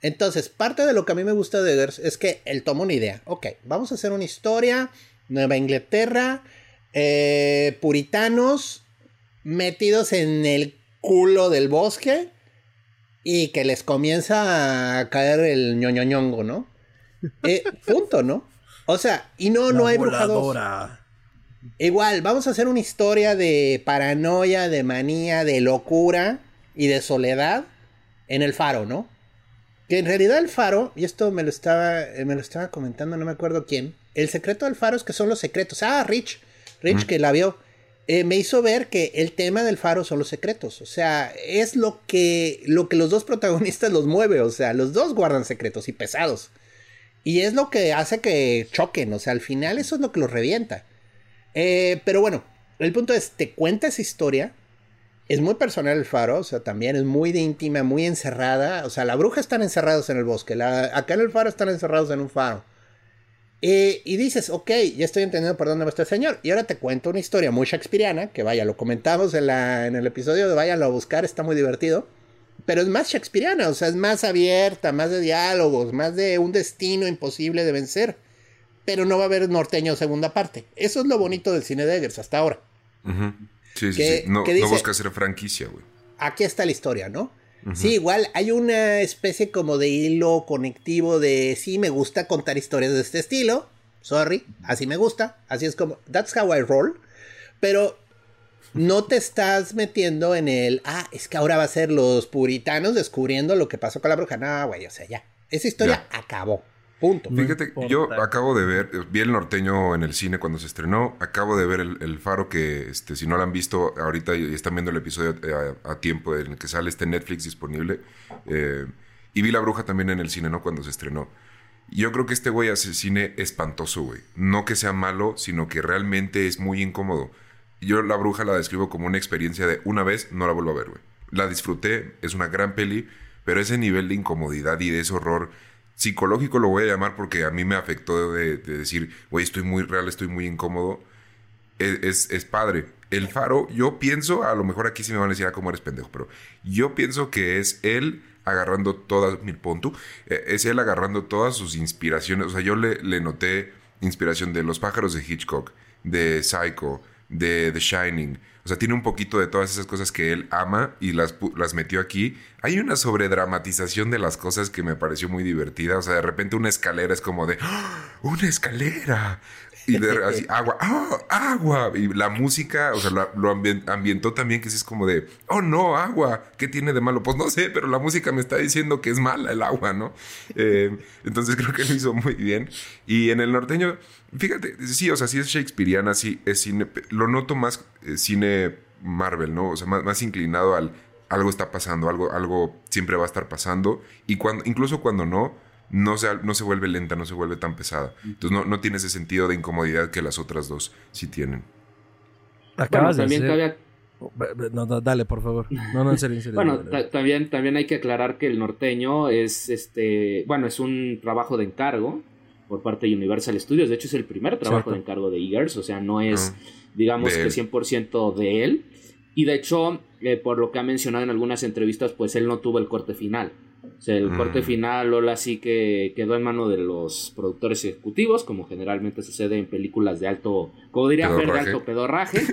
Entonces, parte de lo que a mí me gusta de Eggers es que él toma una idea. Ok, vamos a hacer una historia, Nueva Inglaterra, eh, puritanos metidos en el culo del bosque y que les comienza a caer el ñoñoñongo, ¿no? Eh, punto, ¿no? O sea, y no, no hay brujados. Igual, vamos a hacer una historia de paranoia, de manía, de locura y de soledad en el faro, ¿no? Que en realidad el faro, y esto me lo estaba, eh, me lo estaba comentando, no me acuerdo quién. El secreto del faro es que son los secretos. Ah, Rich, Rich que la vio. eh, me hizo ver que el tema del faro son los secretos. O sea, es lo que, lo que los dos protagonistas los mueve. O sea, los dos guardan secretos y pesados. Y es lo que hace que choquen. O sea, al final eso es lo que los revienta. Eh, pero bueno, el punto es, te cuenta esa historia. Es muy personal el faro, o sea, también es muy de íntima, muy encerrada. O sea, la bruja están encerrados en el bosque. La, acá en el faro están encerrados en un faro. Eh, y dices, ok, ya estoy entendiendo por dónde va este señor. Y ahora te cuento una historia muy shakespeariana, que vaya, lo comentamos en, la, en el episodio de Váyanlo a buscar, está muy divertido. Pero es más shakespeariana, o sea, es más abierta, más de diálogos, más de un destino imposible de vencer. Pero no va a haber norteño segunda parte. Eso es lo bonito del cine de Eggers hasta ahora. Sí, sí, sí. No, no busca hacer franquicia, güey. Aquí está la historia, ¿no? Sí, igual hay una especie como de hilo conectivo de sí, me gusta contar historias de este estilo. Sorry, así me gusta. Así es como, that's how I roll. Pero no te estás metiendo en el, ah, es que ahora va a ser los puritanos descubriendo lo que pasó con la bruja. No, güey, o sea, ya. Esa historia acabó. Fíjate, yo acabo de ver, vi el norteño en el cine cuando se estrenó, acabo de ver el, faro que, este, si no lo han visto ahorita y están viendo el episodio eh, a, tiempo en el que sale este Netflix disponible, eh, y vi La Bruja también en el cine, ¿no? Cuando se estrenó. Yo creo que este güey hace cine espantoso, güey. No que sea malo, sino que realmente es muy incómodo. Yo La Bruja la describo como una experiencia de una vez, no la vuelvo a ver, güey. La disfruté, es una gran peli, pero ese nivel de incomodidad y de ese horror psicológico lo voy a llamar porque a mí me afectó de, decir, güey, estoy muy real, estoy muy incómodo. E, es, es, padre. El faro, yo pienso, a lo mejor aquí sí me van a decir, ah, cómo eres pendejo, pero yo pienso que es él agarrando todas, mi punto, e, es él agarrando todas sus inspiraciones. O sea, yo le, le noté inspiración de Los pájaros de Hitchcock, de Psycho, de The Shining. O sea, tiene un poquito de todas esas cosas que él ama y las, las metió aquí. Hay una sobredramatización de las cosas que me pareció muy divertida. O sea, de repente una escalera es como de, ¡Ah! ¡una escalera! Y de, así, agua, ¡oh, agua! Y la música, o sea, lo, ambientó también, que es como de, ¡oh no, agua! ¿Qué tiene de malo? Pues no sé, pero la música me está diciendo que es mala el agua, ¿no? Eh, entonces creo que lo hizo muy bien. Y en el norteño, Fíjate, sí, o sea, sí es shakespeariana, sí es cine. Lo noto más eh, cine Marvel, ¿no? O sea, más, inclinado al algo está pasando, algo, algo siempre va a estar pasando. Y cuando, incluso cuando no, no se, no se vuelve lenta, no se vuelve tan pesada. Entonces no, no tiene ese sentido de incomodidad que las otras dos sí tienen. Acabas también No, dale, por favor. No, no, en serio, en serio. bueno, también, también hay que aclarar que el norteño es este, bueno, es un trabajo de encargo por parte de Universal Studios. De hecho, es el primer trabajo de encargo de Eagers, o sea, no es, ah, digamos que 100% de él. Y de hecho, eh, por lo que ha mencionado en algunas entrevistas, pues él no tuvo el corte final. O sea, el corte mm. final, Lola sí que quedó en mano de los productores ejecutivos, como generalmente sucede en películas de alto, como diría Fer, de alto pedorraje.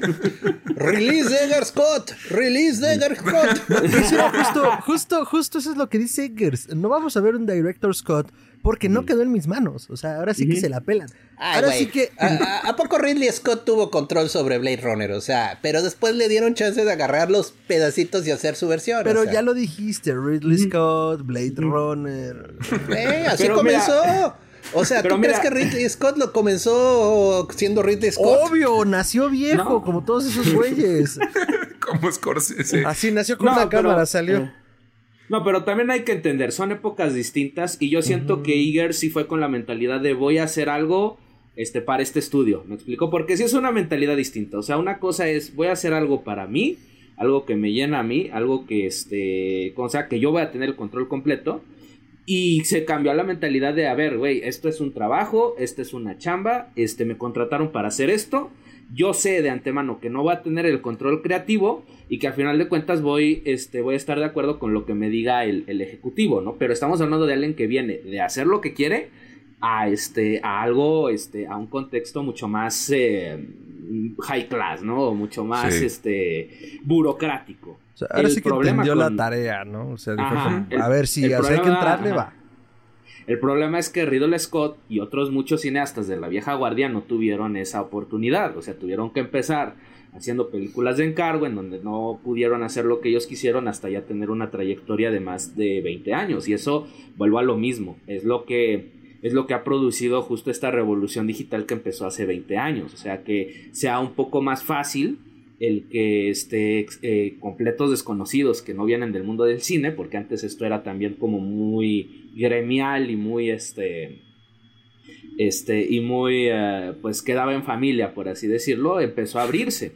Release Eggers Scott, release Eggers Scott. justo, justo, justo eso es lo que dice Eggers. No vamos a ver un director Scott porque no quedó en mis manos. O sea, ahora sí que se la pelan. ahora sí que. ¿A, poco Ridley Scott tuvo control sobre Blade Runner? O sea, pero después le dieron chance de agarrar los pedacitos y hacer su versión. Pero ya lo dijiste: Ridley Scott, Blade Runner. Eh, así comenzó. O sea, ¿tú crees que Ridley Scott lo comenzó siendo Ridley Scott? Obvio, nació viejo, como todos esos güeyes. como Scorsese. Así nació con la cámara, salió. Eh, no, pero también hay que entender, son épocas distintas y yo siento que Iger sí fue con la mentalidad de voy a hacer algo este, para este estudio. ¿Me explico? Porque sí es una mentalidad distinta. O sea, una cosa es voy a hacer algo para mí, algo que me llena a mí, algo que este, o sea, que yo voy a tener el control completo. Y se cambió la mentalidad de, a ver, güey, esto es un trabajo, esto es una chamba, este, me contrataron para hacer esto yo sé de antemano que no va a tener el control creativo y que al final de cuentas voy, este, voy a estar de acuerdo con lo que me diga el, ejecutivo, ¿no? Pero estamos hablando de alguien que viene de hacer lo que quiere a, este, a algo, este, a un contexto mucho más eh, high class, ¿no? Mucho más, este, burocrático. ahora sí que entendió la tarea, ¿no? O sea, a ver si hay que entrarle, va. El problema es que Ridley Scott y otros muchos cineastas de la vieja guardia no tuvieron esa oportunidad, o sea, tuvieron que empezar haciendo películas de encargo en donde no pudieron hacer lo que ellos quisieron hasta ya tener una trayectoria de más de 20 años. Y eso vuelvo a lo mismo, es lo que es lo que ha producido justo esta revolución digital que empezó hace 20 años, o sea, que sea un poco más fácil el que este, eh, completos desconocidos que no vienen del mundo del cine, porque antes esto era también como muy gremial y muy este este y muy eh, pues quedaba en familia por así decirlo empezó a abrirse.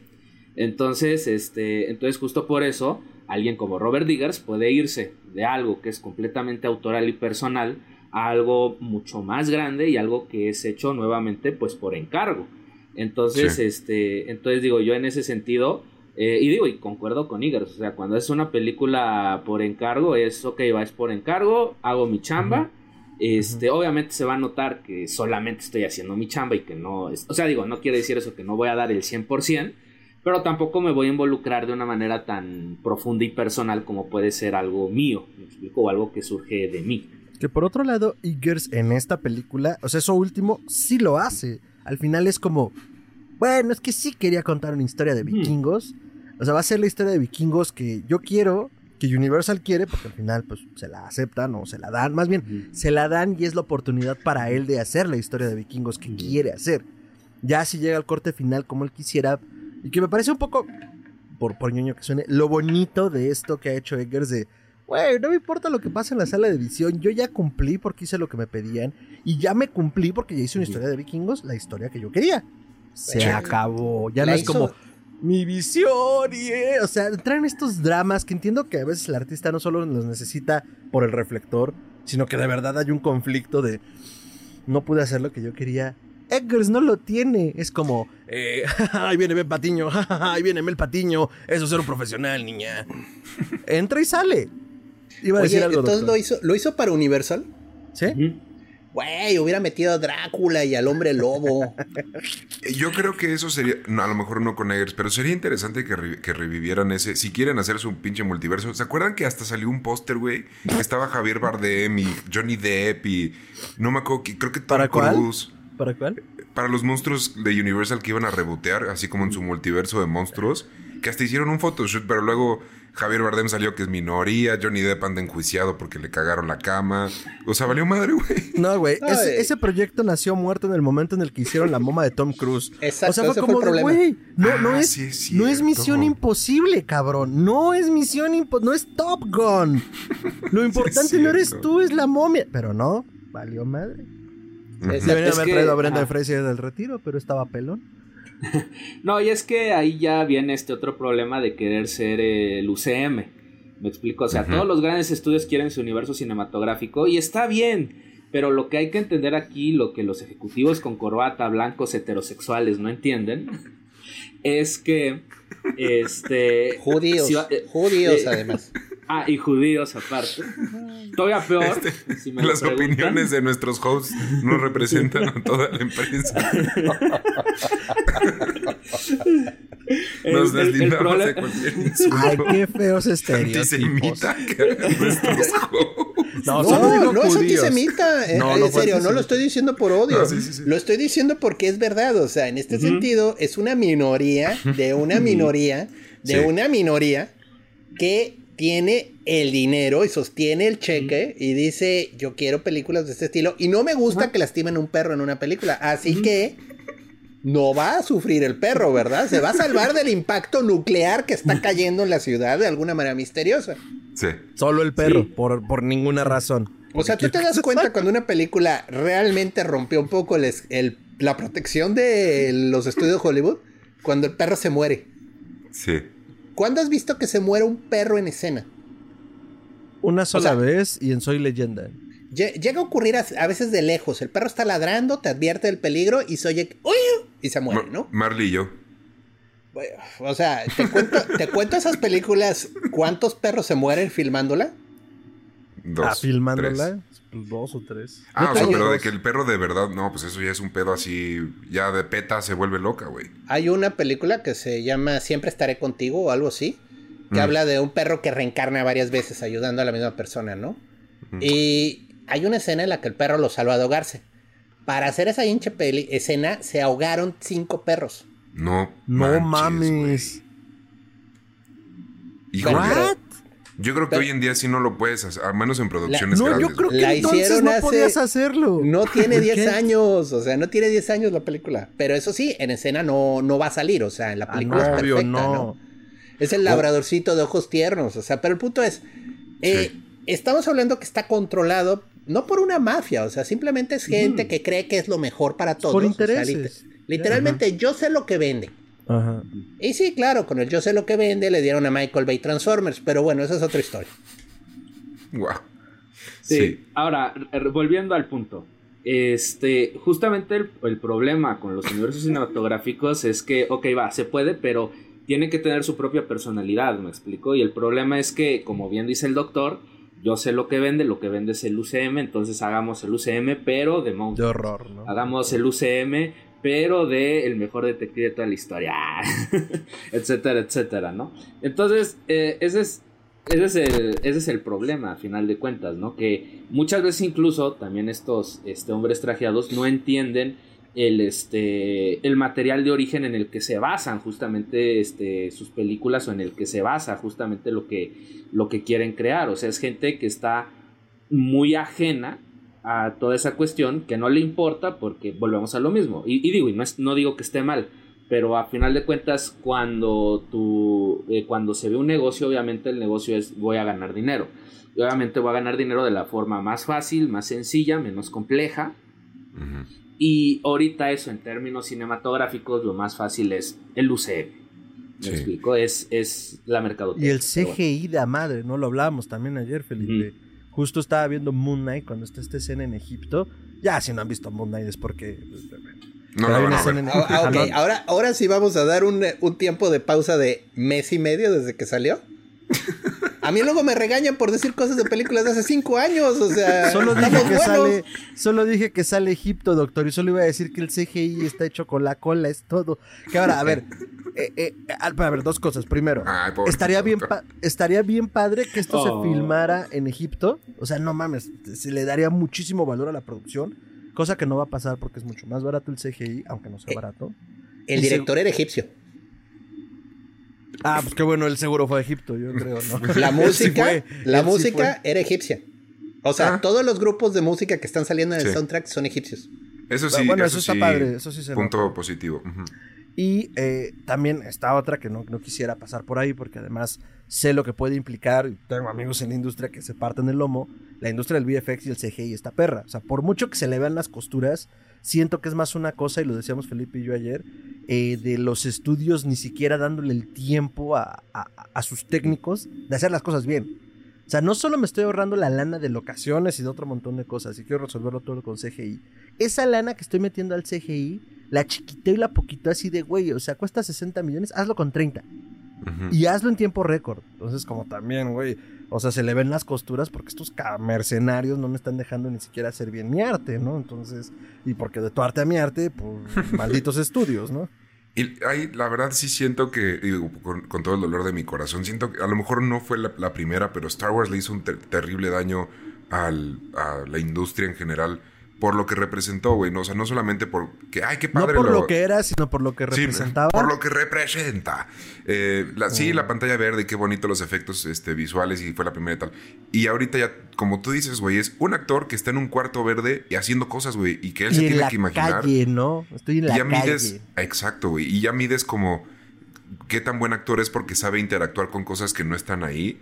Entonces este entonces justo por eso alguien como Robert Diggers puede irse de algo que es completamente autoral y personal a algo mucho más grande y algo que es hecho nuevamente pues por encargo. Entonces, este, entonces digo, yo en ese sentido, eh, y digo, y concuerdo con Igor, o sea, cuando es una película por encargo, es, ok, va, es por encargo, hago mi chamba, este, obviamente se va a notar que solamente estoy haciendo mi chamba y que no, o sea, digo, no quiere decir eso que no voy a dar el 100%, pero tampoco me voy a involucrar de una manera tan profunda y personal como puede ser algo mío, ¿me explico? O algo que surge de mí. Que por otro lado, Eggers en esta película, o sea, eso último sí lo hace al final es como, bueno, es que sí quería contar una historia de vikingos. O sea, va a ser la historia de vikingos que yo quiero, que Universal quiere, porque al final pues se la aceptan o se la dan, más bien se la dan y es la oportunidad para él de hacer la historia de vikingos que quiere hacer. Ya si llega al corte final como él quisiera, y que me parece un poco, por, por ñoño que suene, lo bonito de esto que ha hecho Eggers de Güey, no me importa lo que pase en la sala de edición, yo ya cumplí porque hice lo que me pedían y ya me cumplí porque ya hice una historia de vikingos, la historia que yo quería. Se acabó, ya no es como mi visión y... Eh, o sea, entrar en estos dramas que entiendo que a veces el artista no solo los necesita por el reflector, sino que de verdad hay un conflicto de no pude hacer lo que yo quería. Eggers no lo tiene. Es como, eh, ahí viene Mel Patiño, ahí viene Mel Patiño. Eso es ser un profesional, niña. Entra y sale. Iba a decir algo, entonces lo hizo, lo hizo para Universal. ¿Sí? Güey, hubiera metido a Drácula y al hombre lobo. Yo creo que eso sería, a lo mejor no con Eggers, pero sería interesante que, revivieran ese. Si quieren hacerse un pinche multiverso. ¿Se acuerdan que hasta salió un póster, güey? Estaba Javier Bardem y Johnny Depp y. No me acuerdo, creo que Tom ¿Para Cuál? ¿Para cuál? Para los monstruos de Universal que iban a rebotear, así como en su multiverso de monstruos. Que hasta hicieron un photoshoot, pero luego Javier Bardem salió que es minoría, Johnny Depp anda enjuiciado porque le cagaron la cama. O sea, valió madre, güey. No, güey. Ese, proyecto nació muerto en el momento en el que hicieron la moma de Tom Cruise. Exacto, o sea, fue como güey, no, no, ah, es, no es misión imposible, cabrón. No es misión imposible, no es Top Gun. Lo importante no eres tú, es la momia. Pero no, valió madre. Deberían haber traído a Brenda de Fraser del retiro, pero estaba pelón. no, y es que ahí ya viene este otro problema de querer ser el UCM. Me explico, o sea, todos los grandes estudios quieren su universo cinematográfico y está bien, pero lo que hay que entender aquí, lo que los ejecutivos con corbata, blancos, heterosexuales no entienden, es que este judíos, eh, judíos eh, además. Ah, y judíos aparte. Todavía peor. Este, las opiniones de nuestros hosts no representan a toda la empresa. Nos deslindamos de cualquier insulto. Ay, qué feos estereotipos. No, no, no es antisemita. Eh, en serio, no lo estoy diciendo por odio. Lo estoy diciendo porque es verdad. O sea, en este sentido, es una minoría de una minoría de una minoría que tiene el dinero y sostiene el cheque y dice, yo quiero películas de este estilo y no me gusta que lastimen un perro en una película. Así que no va a sufrir el perro, ¿verdad? Se va a salvar del impacto nuclear que está cayendo en la ciudad de alguna manera misteriosa. Sí. Solo el perro, por, por, ninguna razón. O sea, tú te das cuenta cuando una película realmente rompió un poco la protección de los estudios de Hollywood, cuando el perro se muere. Sí. ¿Cuándo has visto que se muere un perro en escena? Una sola vez y en Soy Leyenda. Llega a ocurrir a, veces de lejos. El perro está ladrando, te advierte del peligro y se oye y se muere, ¿no? Marley y yo. O sea, te cuento, te cuento esas películas. ¿Cuántos perros se mueren filmándola? Dos. Ah, filmándola. Pues dos o tres. Ah, o sea, pero de que el perro de verdad, no, pues eso ya es un pedo así, ya de peta se vuelve loca, güey. Hay una película que se llama Siempre estaré contigo o algo así, que mm. habla de un perro que reencarna varias veces ayudando a la misma persona, ¿no? Y hay una escena en la que el perro lo salva de ahogarse. Para hacer esa hinche peli escena se ahogaron cinco perros. No, no mames. Híjole. Yo creo que hoy en día sí no lo puedes hacer, al menos en producciones no, grandes. yo creo que La entonces no hace- podías hacerlo. No tiene ¿Por 10 qué? años, o sea, no tiene 10 años la película. Pero eso sí, en escena no, no va a salir, o sea, en la Ah, película no, es obvio, perfecta, no. ¿no? Es el labradorcito de ojos tiernos, o sea, pero el punto es, eh, Sí. estamos hablando que está controlado no por una mafia, o sea, simplemente es gente que cree que es lo mejor para todos. Por o sea, intereses. lit- literalmente, yo sé lo que vende. Ajá. Y sí, claro, con el yo sé lo que vende le dieron a Michael Bay Transformers, pero bueno, esa es otra historia. Guau. Sí. Sí. Ahora, volviendo al punto. Este, justamente el, el problema con los universos cinematográficos es que, ok, va, se puede, pero tiene que tener su propia personalidad, me explico. Y el problema es que, como bien dice el doctor, yo sé lo que vende, lo que vende es el UCM, entonces hagamos el UCM, pero de De monstruos. horror, ¿no? Hagamos el UCM, pero de el mejor detective de toda la historia, etcétera, etcétera, ¿no? Entonces, eh, ese es ese es, el, ese es el problema, a final de cuentas, ¿no? Que muchas veces incluso también estos este, hombres trajeados no entienden el, este, el material de origen en el que se basan justamente este, sus películas o en el que se basa justamente lo que, lo que quieren crear. O sea, es gente que está muy ajena a toda esa cuestión, que no le importa porque volvemos a lo mismo. Y, y digo, y no, es- no digo que esté mal, pero a final de cuentas, cuando tú, eh, cuando se ve un negocio, obviamente el negocio es voy a ganar dinero. Y obviamente voy a ganar dinero de la forma más fácil, más sencilla, menos compleja. Y ahorita eso, en términos cinematográficos, lo más fácil es el UCM. ¿Me Sí. explico? Es, es la Y mercadotecnia. el pero bueno. CGI de madre, ¿no? Lo hablábamos también ayer, Felipe. Justo estaba viendo Moon Knight cuando está esta escena en Egipto. Ya, si no han visto Moon Knight es porque... pues, No escena ver. en- Ah, ah, ok, Ajá, ¿no? ahora, ahora sí vamos a dar un, un tiempo de pausa de mes y medio desde que salió. A mí luego me regañan por decir cosas de películas de hace cinco años, o sea, Solo dije que buenos. sale, solo dije que sale Egipto, doctor, y solo iba a decir que el CGI está hecho con la cola, es todo. Que ahora, a ver, eh, eh, a a ver, dos cosas. Primero, Ay, estaría bien, estaría bien padre que esto Oh. se filmara en Egipto. O sea, no mames, se le daría muchísimo valor a la producción, cosa que no va a pasar porque es mucho más barato el CGI, aunque no sea Eh, barato. El director era egipcio. Ah, pues qué bueno, el seguro fue a Egipto, yo creo, ¿no? La Él sí música, la él sí música era egipcia. O sea, Ah. todos los grupos de música que están saliendo en el Sí. soundtrack son egipcios. Eso sí, Bueno, eso, eso está sí, padre, eso sí se Punto nota. positivo. ujú. Y eh, también está otra que no, no quisiera pasar por ahí porque además sé lo que puede implicar, y tengo amigos en la industria que se parten el lomo, la industria del VFX y el CGI está perra. O sea, por mucho que se le vean las costuras, siento que es más una cosa, y lo decíamos Felipe y yo ayer, eh, de los estudios ni siquiera dándole el tiempo a, a- a sus técnicos de hacer las cosas bien. O sea, no solo me estoy ahorrando la lana de locaciones y de otro montón de cosas y quiero resolverlo todo con CGI. Esa lana que estoy metiendo al CGI, la chiquité y la poquito así de, güey, o sea, cuesta 60 millones, hazlo con 30. Ujú. Y hazlo en tiempo récord. Entonces, como también, güey, o sea, se le ven las costuras porque estos mercenarios no me están dejando ni siquiera hacer bien mi arte, ¿no? Entonces, y porque de tu arte a mi arte, pues, malditos estudios, ¿no? Y ahí, la verdad, sí siento que, digo, con, con todo el dolor de mi corazón, siento que a lo mejor no fue la, la primera, pero Star Wars le hizo un ter- terrible daño al- a la industria en general por lo que representó, güey. No, o sea, no solamente por que, ay, qué No padre por lo que era, sino por lo que Sí, representaba. por lo que representa. Eh, la- Sí, Mm. la pantalla verde, qué bonito los efectos este, visuales y fue la primera y tal. Y ahorita ya, como tú dices, güey, es un actor que está en un cuarto verde y haciendo cosas, güey, y que él se en tiene la que imaginar. calle, ¿no? Estoy en la y ya calle. mides, exacto, güey, y ya mides como qué tan buen actor es porque sabe interactuar con cosas que no están ahí.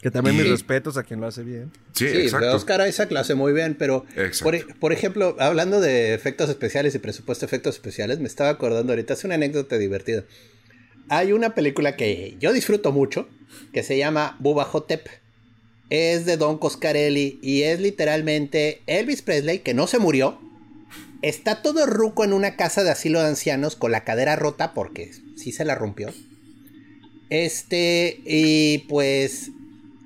Que también Y- mis respetos a quien lo hace bien. Sí, Sí, exacto. Oscar Isaac lo hace muy bien, pero por, e- por ejemplo, hablando de efectos especiales y presupuesto de efectos especiales, me estaba acordando ahorita, es una anécdota divertida. Hay una película que yo disfruto mucho, que se llama Bubba Hotep. Es de Don Coscarelli y es literalmente Elvis Presley, que no se murió. Está todo ruco en una casa de asilo de ancianos con la cadera rota porque sí se la rompió. Este, y pues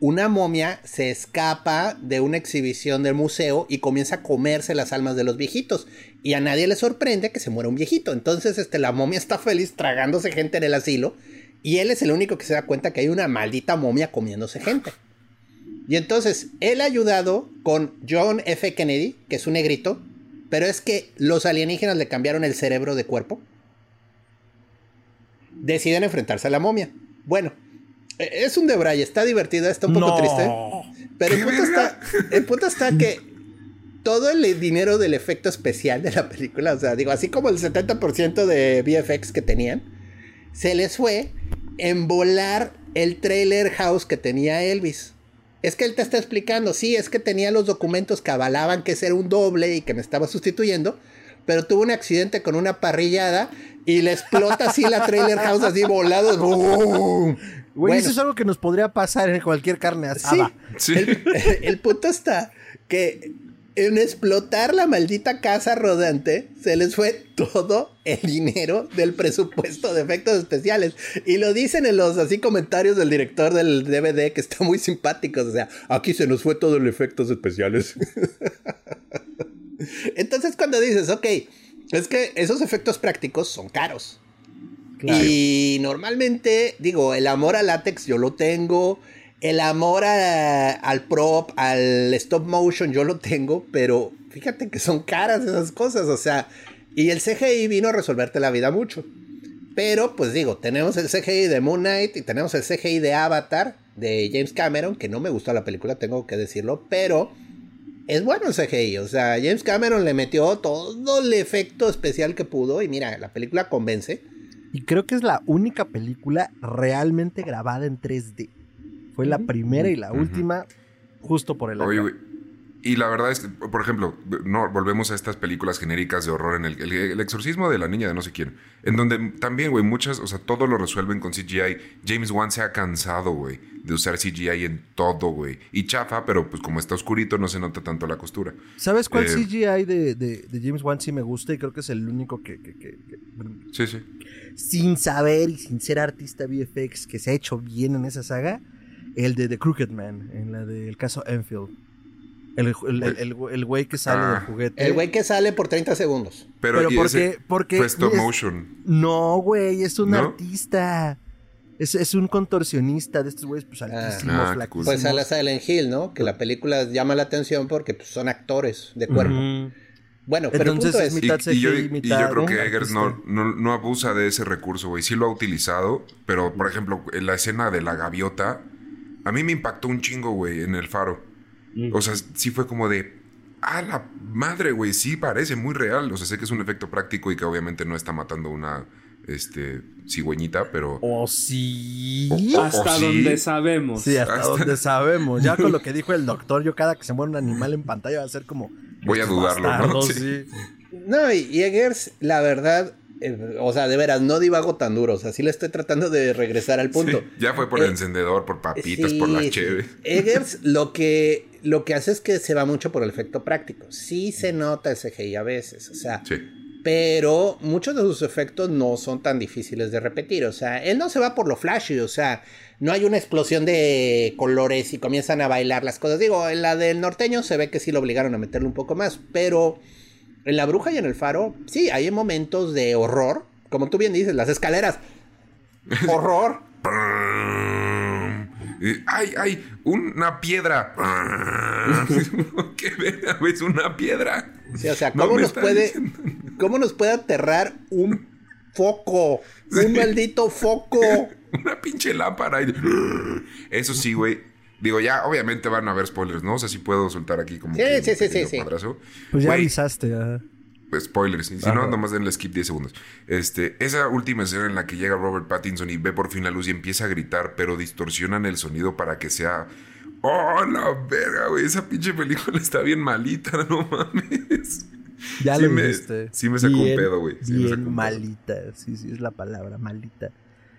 una momia se escapa de una exhibición del museo y comienza a comerse las almas de los viejitos. Y a nadie le sorprende que se muera un viejito. Entonces, este, la momia está feliz tragándose gente en el asilo. Y él es el único que se da cuenta que hay una maldita momia comiéndose gente. Y entonces, él ha ayudado con John F. Kennedy, que es un negrito. Pero es que los alienígenas le cambiaron el cerebro de cuerpo. Deciden enfrentarse a la momia. Bueno, Eh, es un Debray, está divertida, está un poco triste. Pero el punto, está, el punto está que todo el dinero del efecto especial de la película, o sea, digo, así como el 70% de VFX que tenían, se les fue en volar el trailer house que tenía Elvis. Es que él te está explicando, sí, es que tenía los documentos que avalaban que ese era un doble y que me estaba sustituyendo, pero tuvo un accidente con una parrillada y le explota así la trailer house así volado. Güey, eso es algo que nos podría pasar en cualquier carne asada. Sí, El, punto está que en explotar la maldita casa rodante se les fue todo el dinero del presupuesto de efectos especiales. Y lo dicen en los así comentarios del director del DVD que está muy simpáticos. O sea, aquí se nos fue todo el efectos especiales. Entonces cuando dices, ok, es que esos efectos prácticos son caros. Y normalmente, digo, el amor al látex yo lo tengo. El amor al prop, al stop motion, yo lo tengo. Pero fíjate que son caras esas cosas. O sea, y el CGI vino a resolverte la vida mucho. Pero, pues digo, tenemos el CGI de Moon Knight y tenemos el CGI de Avatar de James Cameron, que no me gustó la película, tengo que decirlo, pero es bueno el CGI. O sea, James Cameron le metió todo el efecto especial que pudo y mira, la película convence. Y creo que es la única película realmente grabada en 3D. Fue la primera y la última justo por el año. Y la verdad es que, por ejemplo, no volvemos a estas películas genéricas de horror en el, el, exorcismo de la niña de no sé quién, en donde también, güey, muchas, o sea, todo lo resuelven con CGI. James Wan se ha cansado, güey, de usar CGI en todo, güey. Y chafa, pero pues como está oscurito no se nota tanto la costura. ¿Sabes cuál eh, CGI de, de, James Wan sí me gusta y creo que es el único que, que, que, Sí, sí. Sin saber y sin ser artista VFX que se ha hecho bien en esa saga, el de The Crooked Man, en la del caso Enfield. El, güey que sale del ah. juguete. El güey que sale por 30 segundos. Pero, porque, porque fue stop motion. No, güey, es un artista. Es, un contorsionista de estos güeyes, pues altísimos, ah, ah Pues a la Silent Hill, ¿no? Que la película llama la atención porque pues, son actores de cuerpo. Bueno, pero Entonces, el punto es... y, yo, y, yo, creo que Eggers no, no, abusa de ese recurso, güey. Sí lo ha utilizado, pero por ejemplo, en la escena de la gaviota, a mí me impactó un chingo, güey, en el faro. O sea, sí fue como de. ¡Ah, la madre, güey! Sí, parece muy real. O sea, sé que es un efecto práctico y que obviamente no está matando una este, cigüeñita, pero. O sí. hasta donde sabemos. Sí, hasta, donde sabemos. Ya con lo que dijo el doctor, yo cada que se muere un animal en pantalla va a ser como. Voy a dudarlo, ¿no? Sí. No, y Eggers, la verdad, eh, o sea, de veras, no divago tan duro. O sea, sí le estoy tratando de regresar al punto. ya fue por el eh, encendedor, por papitas, por la cheve. Eggers lo que lo que hace es que se va mucho por el efecto práctico. Sí se nota el CGI a veces, o sea. Pero muchos de sus efectos no son tan difíciles de repetir. O sea, él no se va por lo flashy. O sea, no hay una explosión de colores y comienzan a bailar las cosas. Digo, en la del norteño se ve que sí lo obligaron a meterle un poco más. Pero en la bruja y en el faro, sí, hay momentos de horror. Como tú bien dices, las escaleras. Horror. ¡Ay, ay! ¡Una piedra! ¡Qué verga! ¿Ves una piedra? Sí, o sea, ¿cómo, nos puede, ¿cómo nos puede aterrar un foco? Un maldito foco. una pinche lámpara. Eso sí, güey. Digo, ya, obviamente van a haber spoilers, ¿no? O sea, sí puedo soltar aquí como. Sí, sí, sí, sí, sí. Pues ya avisaste, ya spoilers. Si no, nomás denle skip 10 segundos. Este, esa última escena en la que llega Robert Pattinson y ve por fin la luz y empieza a gritar, pero distorsionan el sonido para que sea. ¡Oh, la verga, güey! Esa pinche película está bien malita, no mames. Ya lo me, viste. Sí me sacó un pedo, güey. bien malita. Sí, sí, es la palabra, malita.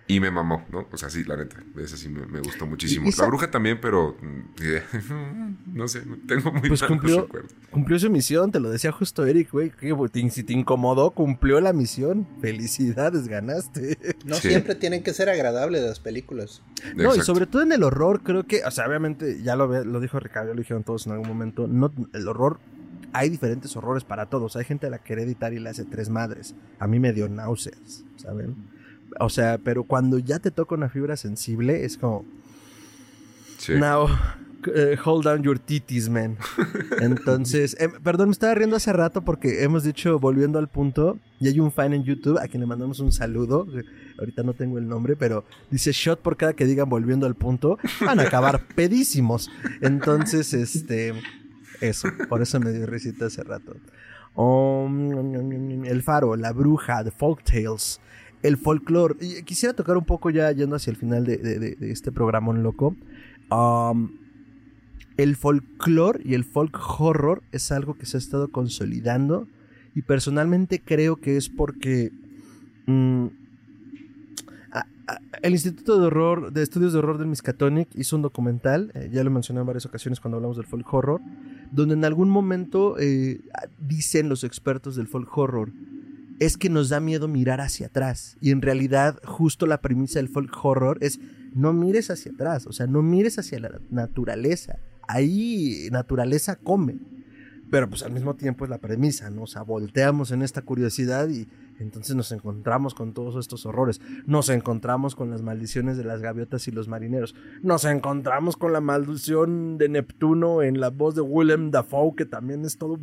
Y me mamó, ¿no? O sea, sí, la neta. Esa sí me, gustó muchísimo. La bruja también, pero. Mm, no sé, tengo muy pues cumplió, cumplió su misión, te lo decía justo Eric, güey. Si te incomodó, cumplió la misión. Felicidades, ganaste. No siempre tienen que ser agradables las películas. No, y sobre todo en el horror, creo que. O sea, obviamente, ya lo, lo dijo Ricardo, lo dijeron todos en algún momento. No, el horror hay diferentes horrores para todos. Hay gente a la que hereditar y le hace tres madres. A mí me dio náuseas, ¿saben? O sea, pero cuando ya te toca una fibra sensible, es como. Sí. No, eh, hold down your titties, man. Entonces, em, perdón, me estaba riendo hace rato porque hemos dicho, volviendo al punto, y hay un fan en YouTube a quien le mandamos un saludo. Ahorita no tengo el nombre, pero dice shot por cada que digan volviendo al punto. Van a acabar pedísimos. Entonces, este. Eso, por eso me dio risita hace rato. Um, el faro, la bruja, The Folk Tales, el folclore. Y quisiera tocar un poco ya yendo hacia el final de, este programa loco. Um, el folclore y el folk horror es algo que se ha estado consolidando y personalmente creo que es porque mm, el Instituto de Horror, de Estudios de Horror del Miskatonic hizo un documental, eh, ya lo mencioné en varias ocasiones cuando hablamos del folk horror, donde en algún momento eh, dicen los expertos del folk horror, es que nos da miedo mirar hacia atrás. Y en realidad, justo la premisa del folk horror es no mires hacia atrás, o sea, no mires hacia la naturaleza. Ahí naturaleza come. Pero pues al mismo tiempo es la premisa, ¿no? O sea, volteamos en esta curiosidad y entonces nos encontramos con todos estos horrores. Nos encontramos con las maldiciones de las gaviotas y los marineros. Nos encontramos con la maldición de Neptuno en la voz de Willem Dafoe, que también es todo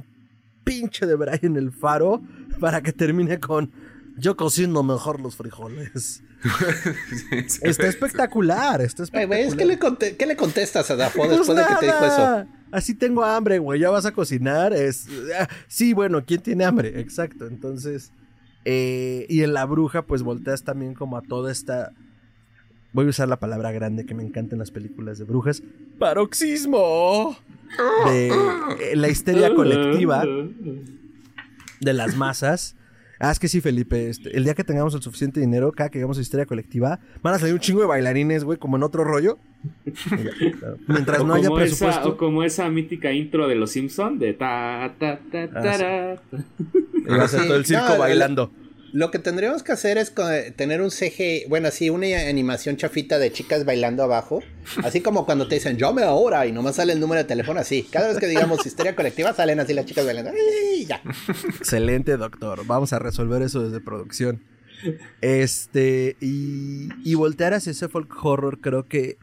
pinche de Brian el Faro, para que termine con yo cocino mejor los frijoles. está espectacular, está espectacular. ¿qué, le ¿Qué le contestas a Dafoe pues después de que te dijo eso? Así tengo hambre, güey, ya vas a cocinar. Es... Ah, sí, bueno, ¿quién tiene hambre? Exacto, entonces... Eh, y en La Bruja, pues volteas también como a toda esta... Voy a usar la palabra grande que me encanta en las películas de brujas. Paroxismo. De eh, la histeria colectiva de las masas Ah, es que sí, Felipe. Este, el día que tengamos el suficiente dinero, cada que hagamos historia colectiva, van a salir un chingo de bailarines, güey, como en otro rollo. Mientras no haya presupuesto. o como esa mítica intro de Los Simpson de ta ta ta ta, ah, ta, todo el circo bailando. Lo que tendríamos que hacer es tener un CG, bueno, así una animación chafita de chicas bailando abajo. Así como cuando te dicen, llame ahora y nomás sale el número de teléfono así. Cada vez que digamos historia colectiva salen así las chicas bailando. ya. Excelente, doctor. Vamos a resolver eso desde producción. Este, y, y voltear hacia ese folk horror creo que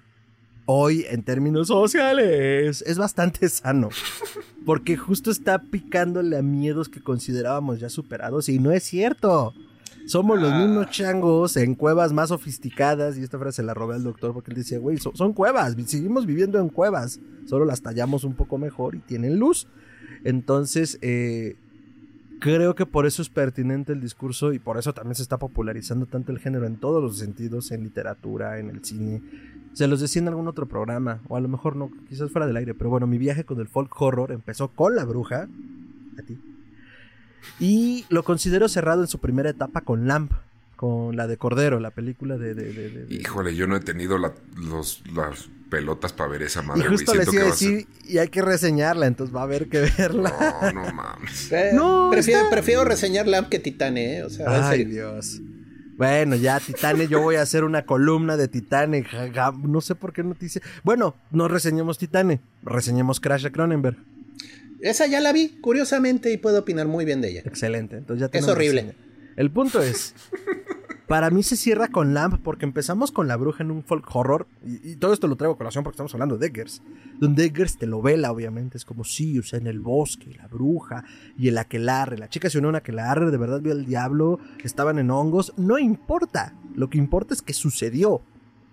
hoy en términos sociales es bastante sano. Porque justo está picándole a miedos que considerábamos ya superados y no es cierto. Somos los mismos ah. changos en cuevas más sofisticadas. Y esta frase la robé al doctor porque él decía, güey, son, cuevas, seguimos viviendo en cuevas. Solo las tallamos un poco mejor y tienen luz. Entonces, eh, creo que por eso es pertinente el discurso y por eso también se está popularizando tanto el género en todos los sentidos, en literatura, en el cine, se los decía en algún otro programa, o a lo mejor no, quizás fuera del aire, pero bueno, mi viaje con el folk horror empezó con La Bruja, a ti, y lo considero cerrado en su primera etapa con Lamp, con la de Cordero, la película de... Híjole, yo no he tenido las pelotas para ver esa madre. Y justo les iba a decir, y hay que reseñarla, entonces va a haber que verla. No, no mames. no, prefiero, prefiero reseñar Lamp que Titane, ¿eh? O sea, Ay, Dios. Bueno, ya Titane, yo voy a hacer una columna de Titane. No sé por qué no te dice. Bueno, no reseñemos Titane, reseñemos Crash de Cronenberg. Esa ya la vi, curiosamente, y puedo opinar muy bien de ella. Excelente, entonces ya Es horrible. El punto es, para mí se cierra con Lamp porque empezamos con la bruja en un folk horror. Y, todo esto lo traigo a colación porque estamos hablando de Eggers. Donde Eggers te lo vela, obviamente. Es como, sí, o sea, en el bosque, la bruja y el aquelarre. La chica se unió a un aquelarre, de verdad vio al diablo, estaban en hongos. No importa. Lo que importa es que sucedió.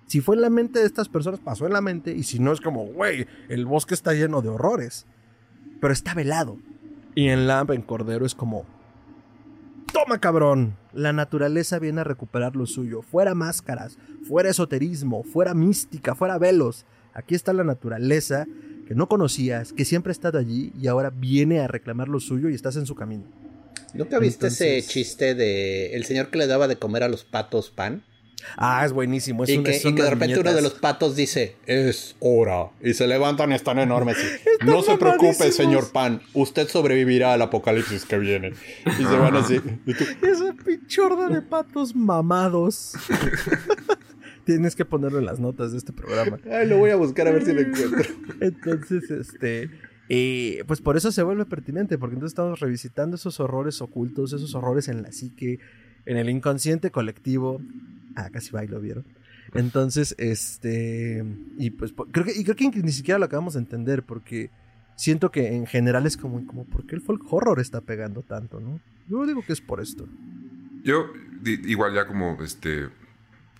Si fue en la mente de estas personas, pasó en la mente. Y si no, es como, güey, el bosque está lleno de horrores. Pero está velado. Y en Lamp, en Cordero, es como, Toma cabrón. La naturaleza viene a recuperar lo suyo. Fuera máscaras, fuera esoterismo, fuera mística, fuera velos. Aquí está la naturaleza que no conocías, que siempre ha estado allí y ahora viene a reclamar lo suyo y estás en su camino. ¿Nunca viste ese chiste de el señor que le daba de comer a los patos pan? Ah, es buenísimo. Es y, que, de repente uno de los patos dice, es hora. Y se levantan y están enormes. no se preocupe, señor Pan. Usted sobrevivirá al apocalipsis que viene. Y se van así. Esa pichorda de patos mamados. Tienes que ponerlo en las notas de este programa. Ay, lo voy a buscar a ver si lo encuentro. Entonces, este... Eh, pues por eso se vuelve pertinente, porque entonces estamos revisitando esos horrores ocultos, esos horrores en la psique, en el inconsciente colectivo, Ah, casi bailo, ¿vieron? Entonces, este. Y pues creo que, y creo que ni siquiera lo acabamos de entender, porque siento que en general es como, como ¿por qué el folk horror está pegando tanto, no? Yo digo que es por esto. Yo, igual ya como este.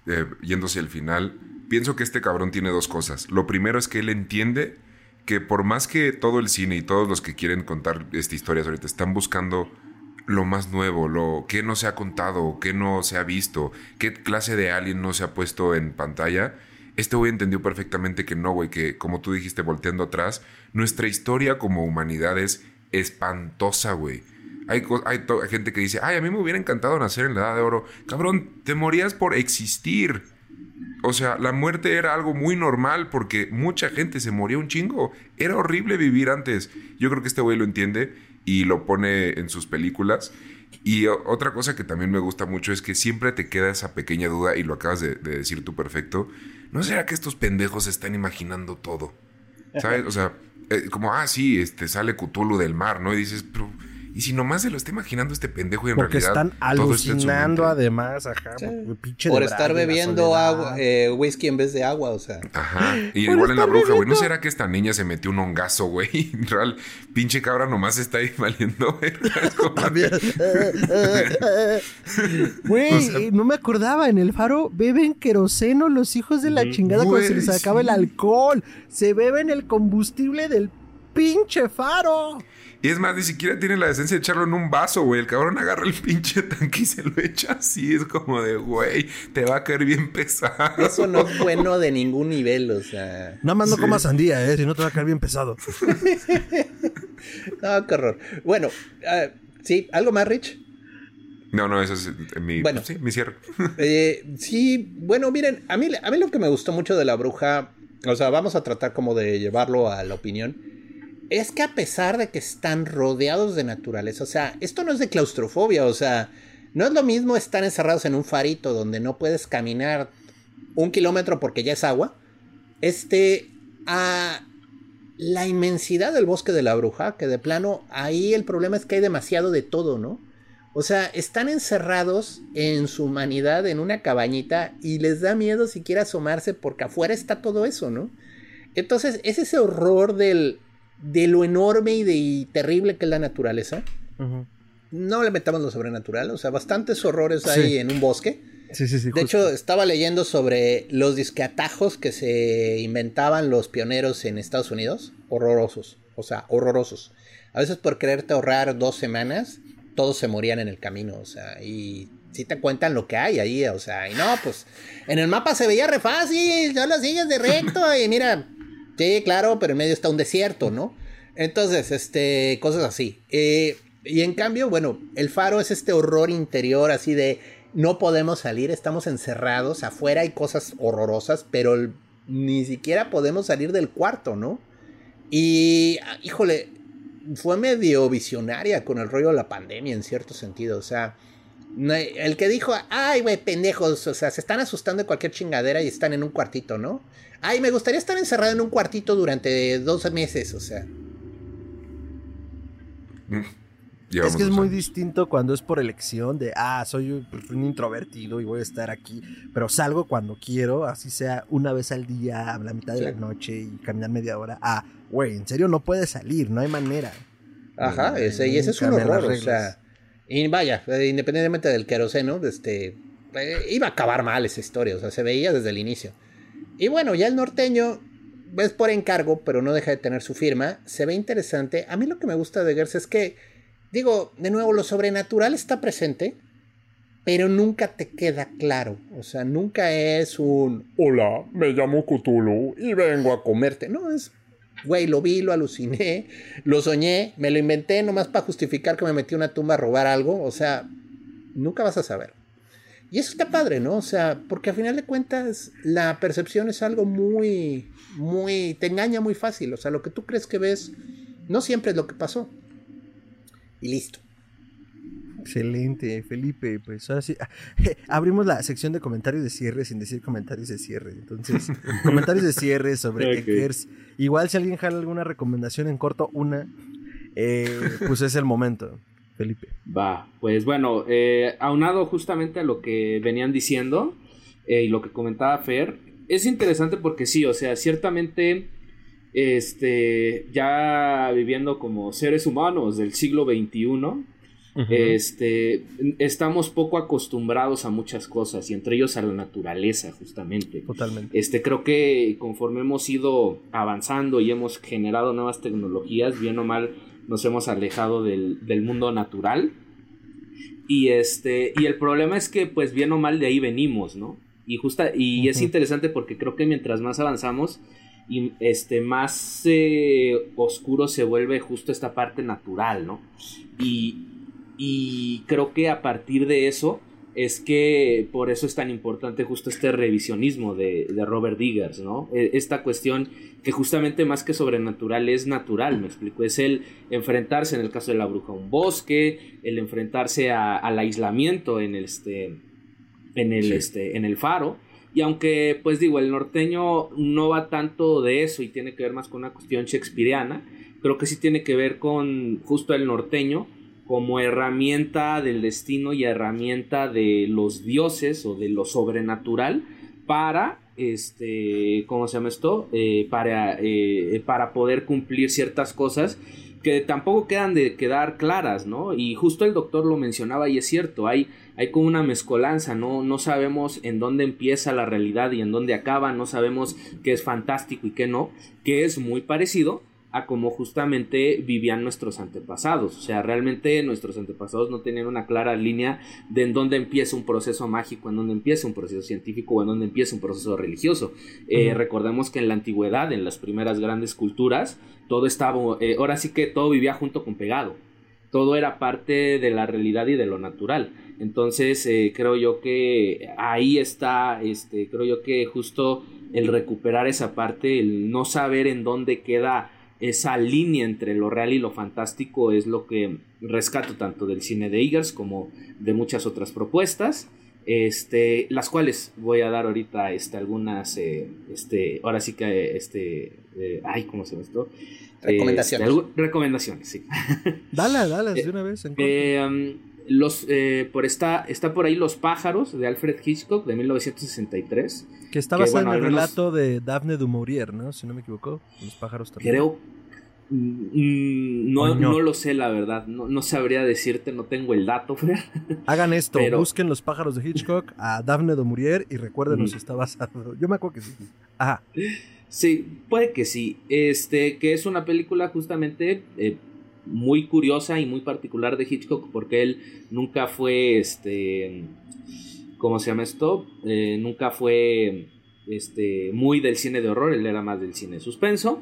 Eh, yéndose al final, pienso que este cabrón tiene dos cosas. Lo primero es que él entiende que por más que todo el cine y todos los que quieren contar esta historia ahorita están buscando lo más nuevo, lo que no se ha contado, que no se ha visto, qué clase de alien no se ha puesto en pantalla. Este güey entendió perfectamente que no, güey, que como tú dijiste volteando atrás, nuestra historia como humanidad es espantosa, güey. Hay, hay, gente que dice, ay, a mí me hubiera encantado nacer en la edad de oro. Cabrón, te morías por existir. O sea, la muerte era algo muy normal porque mucha gente se moría un chingo. Era horrible vivir antes. Yo creo que este güey lo entiende y lo pone en sus películas. Y otra cosa que también me gusta mucho es que siempre te queda esa pequeña duda, y lo acabas de, decir tú perfecto, ¿no será que estos pendejos están imaginando todo? ¿Sabes? O sea, eh, como, ah, sí, este, sale Cthulhu del mar, ¿no? Y dices, pero y si nomás se lo está imaginando este pendejo y en Porque realidad. están alucinando además, ajá. Por estar bebiendo agua, eh, whisky en vez de agua, o sea. Ajá. Y igual en la bruja, güey. ¿No será que esta niña se metió un hongazo, güey? Real, pinche cabra nomás está ahí valiendo. Güey, no me acordaba. En el faro beben queroseno los hijos de la chingada cuando se les acaba el alcohol. Se beben el combustible del pinche faro. Y es más, ni siquiera tiene la decencia de echarlo en un vaso, güey. El cabrón agarra el pinche tanque y se lo echa así. Es como de, güey, te va a caer bien pesado. Eso no es bueno de ningún nivel, o sea. Nada más no comas sandía, ¿eh? Si no te va a caer bien pesado. no, qué horror. Bueno, uh, sí, ¿algo más, Rich? No, no, eso es mi, bueno, sí, mi cierre. eh, sí, bueno, miren, a mí, a mí lo que me gustó mucho de la bruja, o sea, vamos a tratar como de llevarlo a la opinión es que a pesar de que están rodeados de naturaleza, o sea, esto no es de claustrofobia, o sea, no es lo mismo estar encerrados en un farito donde no puedes caminar un kilómetro porque ya es agua, este, a la inmensidad del bosque de la bruja, que de plano ahí el problema es que hay demasiado de todo, ¿no? O sea, están encerrados en su humanidad en una cabañita y les da miedo siquiera asomarse porque afuera está todo eso, ¿no? Entonces, es ese horror del, de lo enorme y de terrible que es la naturaleza. No le metamos lo sobrenatural, o sea, bastantes horrores hay en un bosque. Sí, sí, sí, de hecho, estaba leyendo sobre los disqueatajos que se inventaban los pioneros en Estados Unidos. Horrorosos, o sea, horrorosos. A veces por quererte ahorrar dos semanas, todos se morían en el camino, o sea, y si te cuentan lo que hay ahí, o sea, y no, pues en el mapa se veía re fácil, ya lo sigues de recto y mira, Sí, claro, pero en medio está un desierto, ¿no? Entonces, este, cosas así. Eh, y en cambio, bueno, el faro es este horror interior así de no podemos salir, estamos encerrados, afuera hay cosas horrorosas, pero ni siquiera podemos salir del cuarto, ¿no? Y, híjole, fue medio visionaria con el rollo de la pandemia en cierto sentido, o sea, el que dijo, ay, güey, pendejos, o sea, se están asustando de cualquier chingadera y están en un cuartito, ¿no? Ay, me gustaría estar encerrado en un cuartito durante 12 meses, o sea. Es que es muy distinto cuando es por elección de, ah, soy un, introvertido y voy a estar aquí, pero salgo cuando quiero, así sea una vez al día, a la mitad de la noche y caminar media hora. Ah, güey, en serio no puedes salir, no hay manera. Ajá, ese, y ese es un horror, o sea. Y vaya, eh, independientemente del queroseno, este, eh, iba a acabar mal esa historia, o sea, se veía desde el inicio. Y bueno, ya el norteño es por encargo, pero no deja de tener su firma. Se ve interesante. A mí lo que me gusta de Gers es que, digo, de nuevo, lo sobrenatural está presente, pero nunca te queda claro. O sea, nunca es un Hola, me llamo Cthulhu y vengo a comerte. No, es güey, lo vi, lo aluciné, lo soñé, me lo inventé nomás para justificar que me metí a una tumba a robar algo. O sea, nunca vas a saber. Y eso está padre, ¿no? O sea, porque al final de cuentas la percepción es algo muy, muy, te engaña muy fácil. O sea, lo que tú crees que ves no siempre es lo que pasó. Y listo. Excelente, Felipe. Pues ahora sí, abrimos la sección de comentarios de cierre sin decir comentarios de cierre. Entonces, comentarios de cierre sobre okay. Igual si alguien jala alguna recomendación en corto, una, eh, pues es el momento. Felipe. Va, pues bueno, eh, aunado justamente a lo que venían diciendo, eh, y lo que comentaba Fer, es interesante porque sí, o sea, ciertamente este, ya viviendo como seres humanos del siglo XXI, este, estamos poco acostumbrados a muchas cosas y entre ellos a la naturaleza, justamente. Totalmente. Este, creo que conforme hemos ido avanzando y hemos generado nuevas tecnologías, bien o mal nos hemos alejado del, mundo natural. Y este, y el problema es que, pues, bien o mal de ahí venimos, ¿no? Y justa, y es interesante porque creo que mientras más avanzamos, y este más eh, oscuro se vuelve justo esta parte natural, ¿no? Y, y creo que a partir de eso es que por eso es tan importante justo este revisionismo de, Robert Diggers, ¿no? E, esta cuestión que justamente más que sobrenatural es natural, me explico, es el enfrentarse en el caso de la bruja a un bosque, el enfrentarse al aislamiento en el, este, en el, este, en el faro, y aunque pues digo, el norteño no va tanto de eso y tiene que ver más con una cuestión shakespeariana, creo que sí tiene que ver con justo el norteño, como herramienta del destino y herramienta de los dioses o de lo sobrenatural para este cómo se llama esto eh, para eh, para poder cumplir ciertas cosas que tampoco quedan de quedar claras no y justo el doctor lo mencionaba y es cierto hay hay como una mezcolanza no no sabemos en dónde empieza la realidad y en dónde acaba no sabemos qué es fantástico y qué no que es muy parecido a cómo justamente vivían nuestros antepasados. O sea, realmente nuestros antepasados no tenían una clara línea de en dónde empieza un proceso mágico, en dónde empieza un proceso científico o en dónde empieza un proceso religioso. Eh, recordemos que en la antigüedad, en las primeras grandes culturas, todo estaba, eh, ahora sí que todo vivía junto con pegado. Todo era parte de la realidad y de lo natural. Entonces, eh, creo yo que ahí está, este, creo yo que justo el recuperar esa parte, el no saber en dónde queda esa línea entre lo real y lo fantástico es lo que rescato tanto del cine de Eagers como de muchas otras propuestas. Este, las cuales voy a dar ahorita este, algunas, eh, este, ahora sí que, este, eh, ay, ¿cómo se llama esto? Recomendaciones. Este, recomendaciones, sí. Dale, dale, de una vez. Eh, um, los, eh, por está, está por ahí Los pájaros de Alfred Hitchcock de 1963. Que está basado en el relato de Daphne du Maurier, ¿no? Si no me equivoco. Los pájaros también. Creo. Mm, no, no, lo sé, la verdad. No, no, sabría decirte, no tengo el dato. Hagan esto, busquen Los pájaros de Hitchcock a Daphne du Maurier y recuerden si está basado. Yo me acuerdo que sí. Ajá. Sí, puede que sí. Este, que es una película justamente eh, muy curiosa y muy particular de Hitchcock porque él nunca fue este ¿cómo se llama esto? Eh, nunca fue este muy del cine de horror, él era más del cine de suspenso.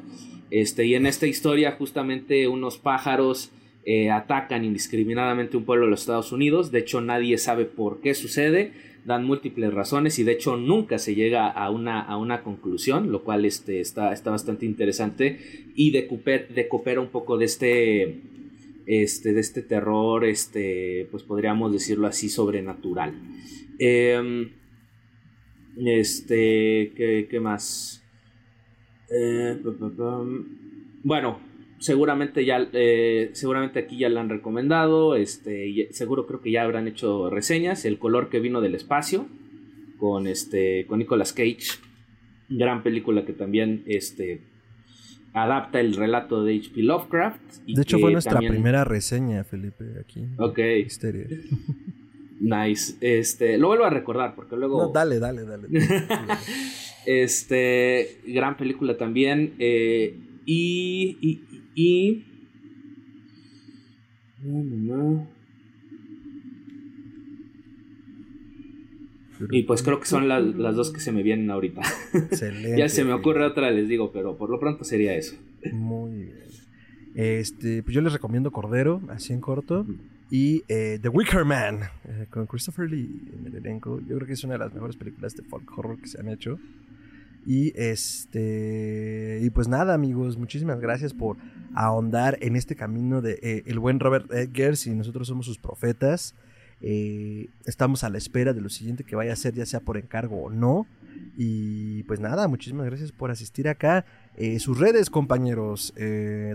Este, y en esta historia justamente unos pájaros eh, atacan indiscriminadamente un pueblo de los Estados Unidos, de hecho nadie sabe por qué sucede, dan múltiples razones y de hecho nunca se llega a una, a una conclusión, lo cual este, está, está bastante interesante y decupera un poco de este, este, de este terror, este, pues podríamos decirlo así, sobrenatural. Em, este, ¿qué, qué más? Eh, bueno, seguramente ya eh, seguramente aquí ya la han recomendado este seguro creo que ya habrán hecho reseñas. El color que vino del espacio con este con Nicolas Cage gran película que también este adapta el relato de H.P. Lovecraft de hecho fue nuestra primera reseña Felipe aquí ok. Nice. Este lo vuelvo a recordar porque luego no, dale dale dale. Este gran película también eh, y, y... Y pues creo que son las dos que se me vienen ahorita. ya se me ocurre otra, les digo, pero por lo pronto sería eso. Muy bien. Este, pues yo les recomiendo Cordero, así en corto. Y eh, The Wicker Man, eh, con Christopher Lee en el elenco. Yo creo que es una de las mejores películas de folk horror que se han hecho. Y este. Y pues nada, amigos, muchísimas gracias por ahondar en este camino de eh, el buen Robert Eggers y nosotros somos sus profetas. Eh, estamos a la espera de lo siguiente que vaya a ser, ya sea por encargo o no. Y pues nada, muchísimas gracias por asistir acá. Eh, sus redes, compañeros,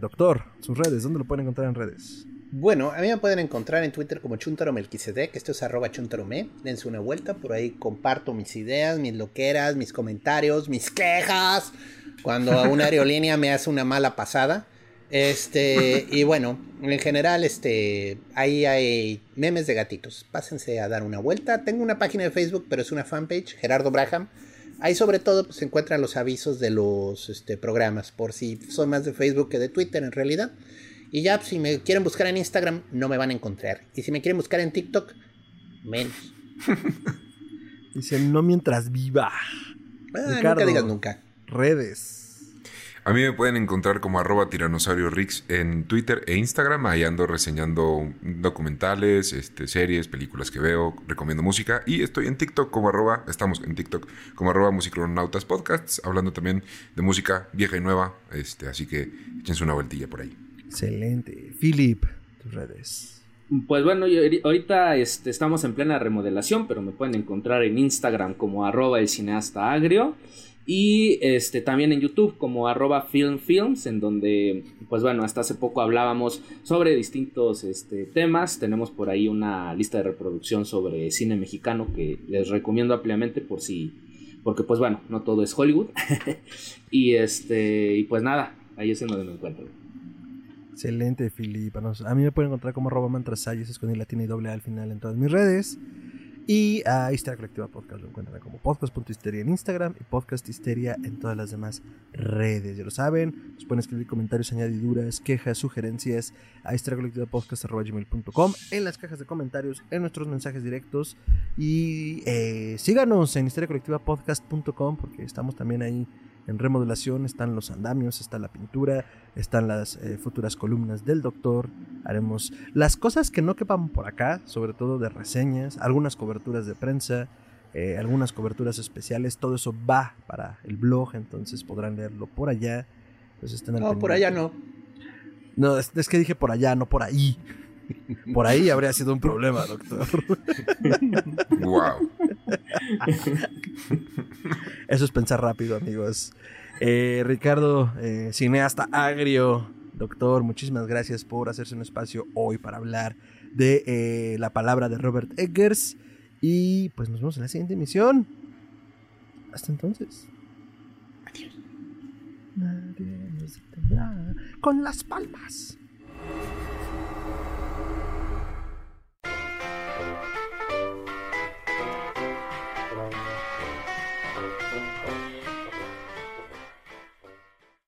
doctor, sus redes, ¿dónde lo pueden encontrar en redes? Bueno, a mí me pueden encontrar en Twitter como Chuntaromelquisedec, esto es arroba chuntarome, dense una vuelta, por ahí comparto mis ideas, mis loqueras, mis comentarios, mis quejas, cuando una aerolínea me hace una mala pasada. Este, y bueno, en general, este, ahí hay memes de gatitos. Pásense a dar una vuelta. Tengo una página de Facebook, pero es una fanpage, Gerardo Braham. Ahí sobre todo pues, se encuentran los avisos de los este, programas, por si son más de Facebook que de Twitter en realidad. Y ya, si me quieren buscar en Instagram, no me van a encontrar. Y si me quieren buscar en TikTok, menos. Dice, no mientras viva. Ah, nunca digas nunca. Redes. A mí me pueden encontrar como arroba tiranosaurio Rix en Twitter e Instagram. Ahí ando reseñando documentales, este, series, películas que veo, recomiendo música. Y estoy en TikTok como arroba, estamos en TikTok como arroba musicronautas podcasts, hablando también de música vieja y nueva. Este, así que échense una vueltilla por ahí. Excelente. Philip, tus redes. Pues bueno, ahorita este, estamos en plena remodelación, pero me pueden encontrar en Instagram como arroba el cineasta. Y este, también en YouTube como arroba filmfilms, en donde, pues bueno, hasta hace poco hablábamos sobre distintos este, temas. Tenemos por ahí una lista de reproducción sobre cine mexicano que les recomiendo ampliamente por si, porque pues bueno, no todo es Hollywood. y este, y pues nada, ahí es en donde me encuentro. Excelente, Filipa. A mí me pueden encontrar como arroba mantrasayas, con el y doble al final en todas mis redes. Y a Histeria Colectiva Podcast lo encuentran como podcast.histeria en Instagram y Podcast Histeria en todas las demás redes. Ya lo saben, nos pueden escribir comentarios, añadiduras, quejas, sugerencias a histeriacolectivapodcast.com en las cajas de comentarios, en nuestros mensajes directos. Y eh, síganos en histeriacolectivapodcast.com porque estamos también ahí en remodelación están los andamios, está la pintura, están las eh, futuras columnas del doctor. Haremos las cosas que no quepan por acá, sobre todo de reseñas, algunas coberturas de prensa, eh, algunas coberturas especiales. Todo eso va para el blog, entonces podrán leerlo por allá. No, por allá no. No, es, es que dije por allá, no por ahí. Por ahí habría sido un problema, doctor. wow. Eso es pensar rápido, amigos. Eh, Ricardo, eh, cineasta agrio, doctor, muchísimas gracias por hacerse un espacio hoy para hablar de eh, la palabra de Robert Eggers. Y pues nos vemos en la siguiente emisión. Hasta entonces. Adiós. Nadie nos con las palmas.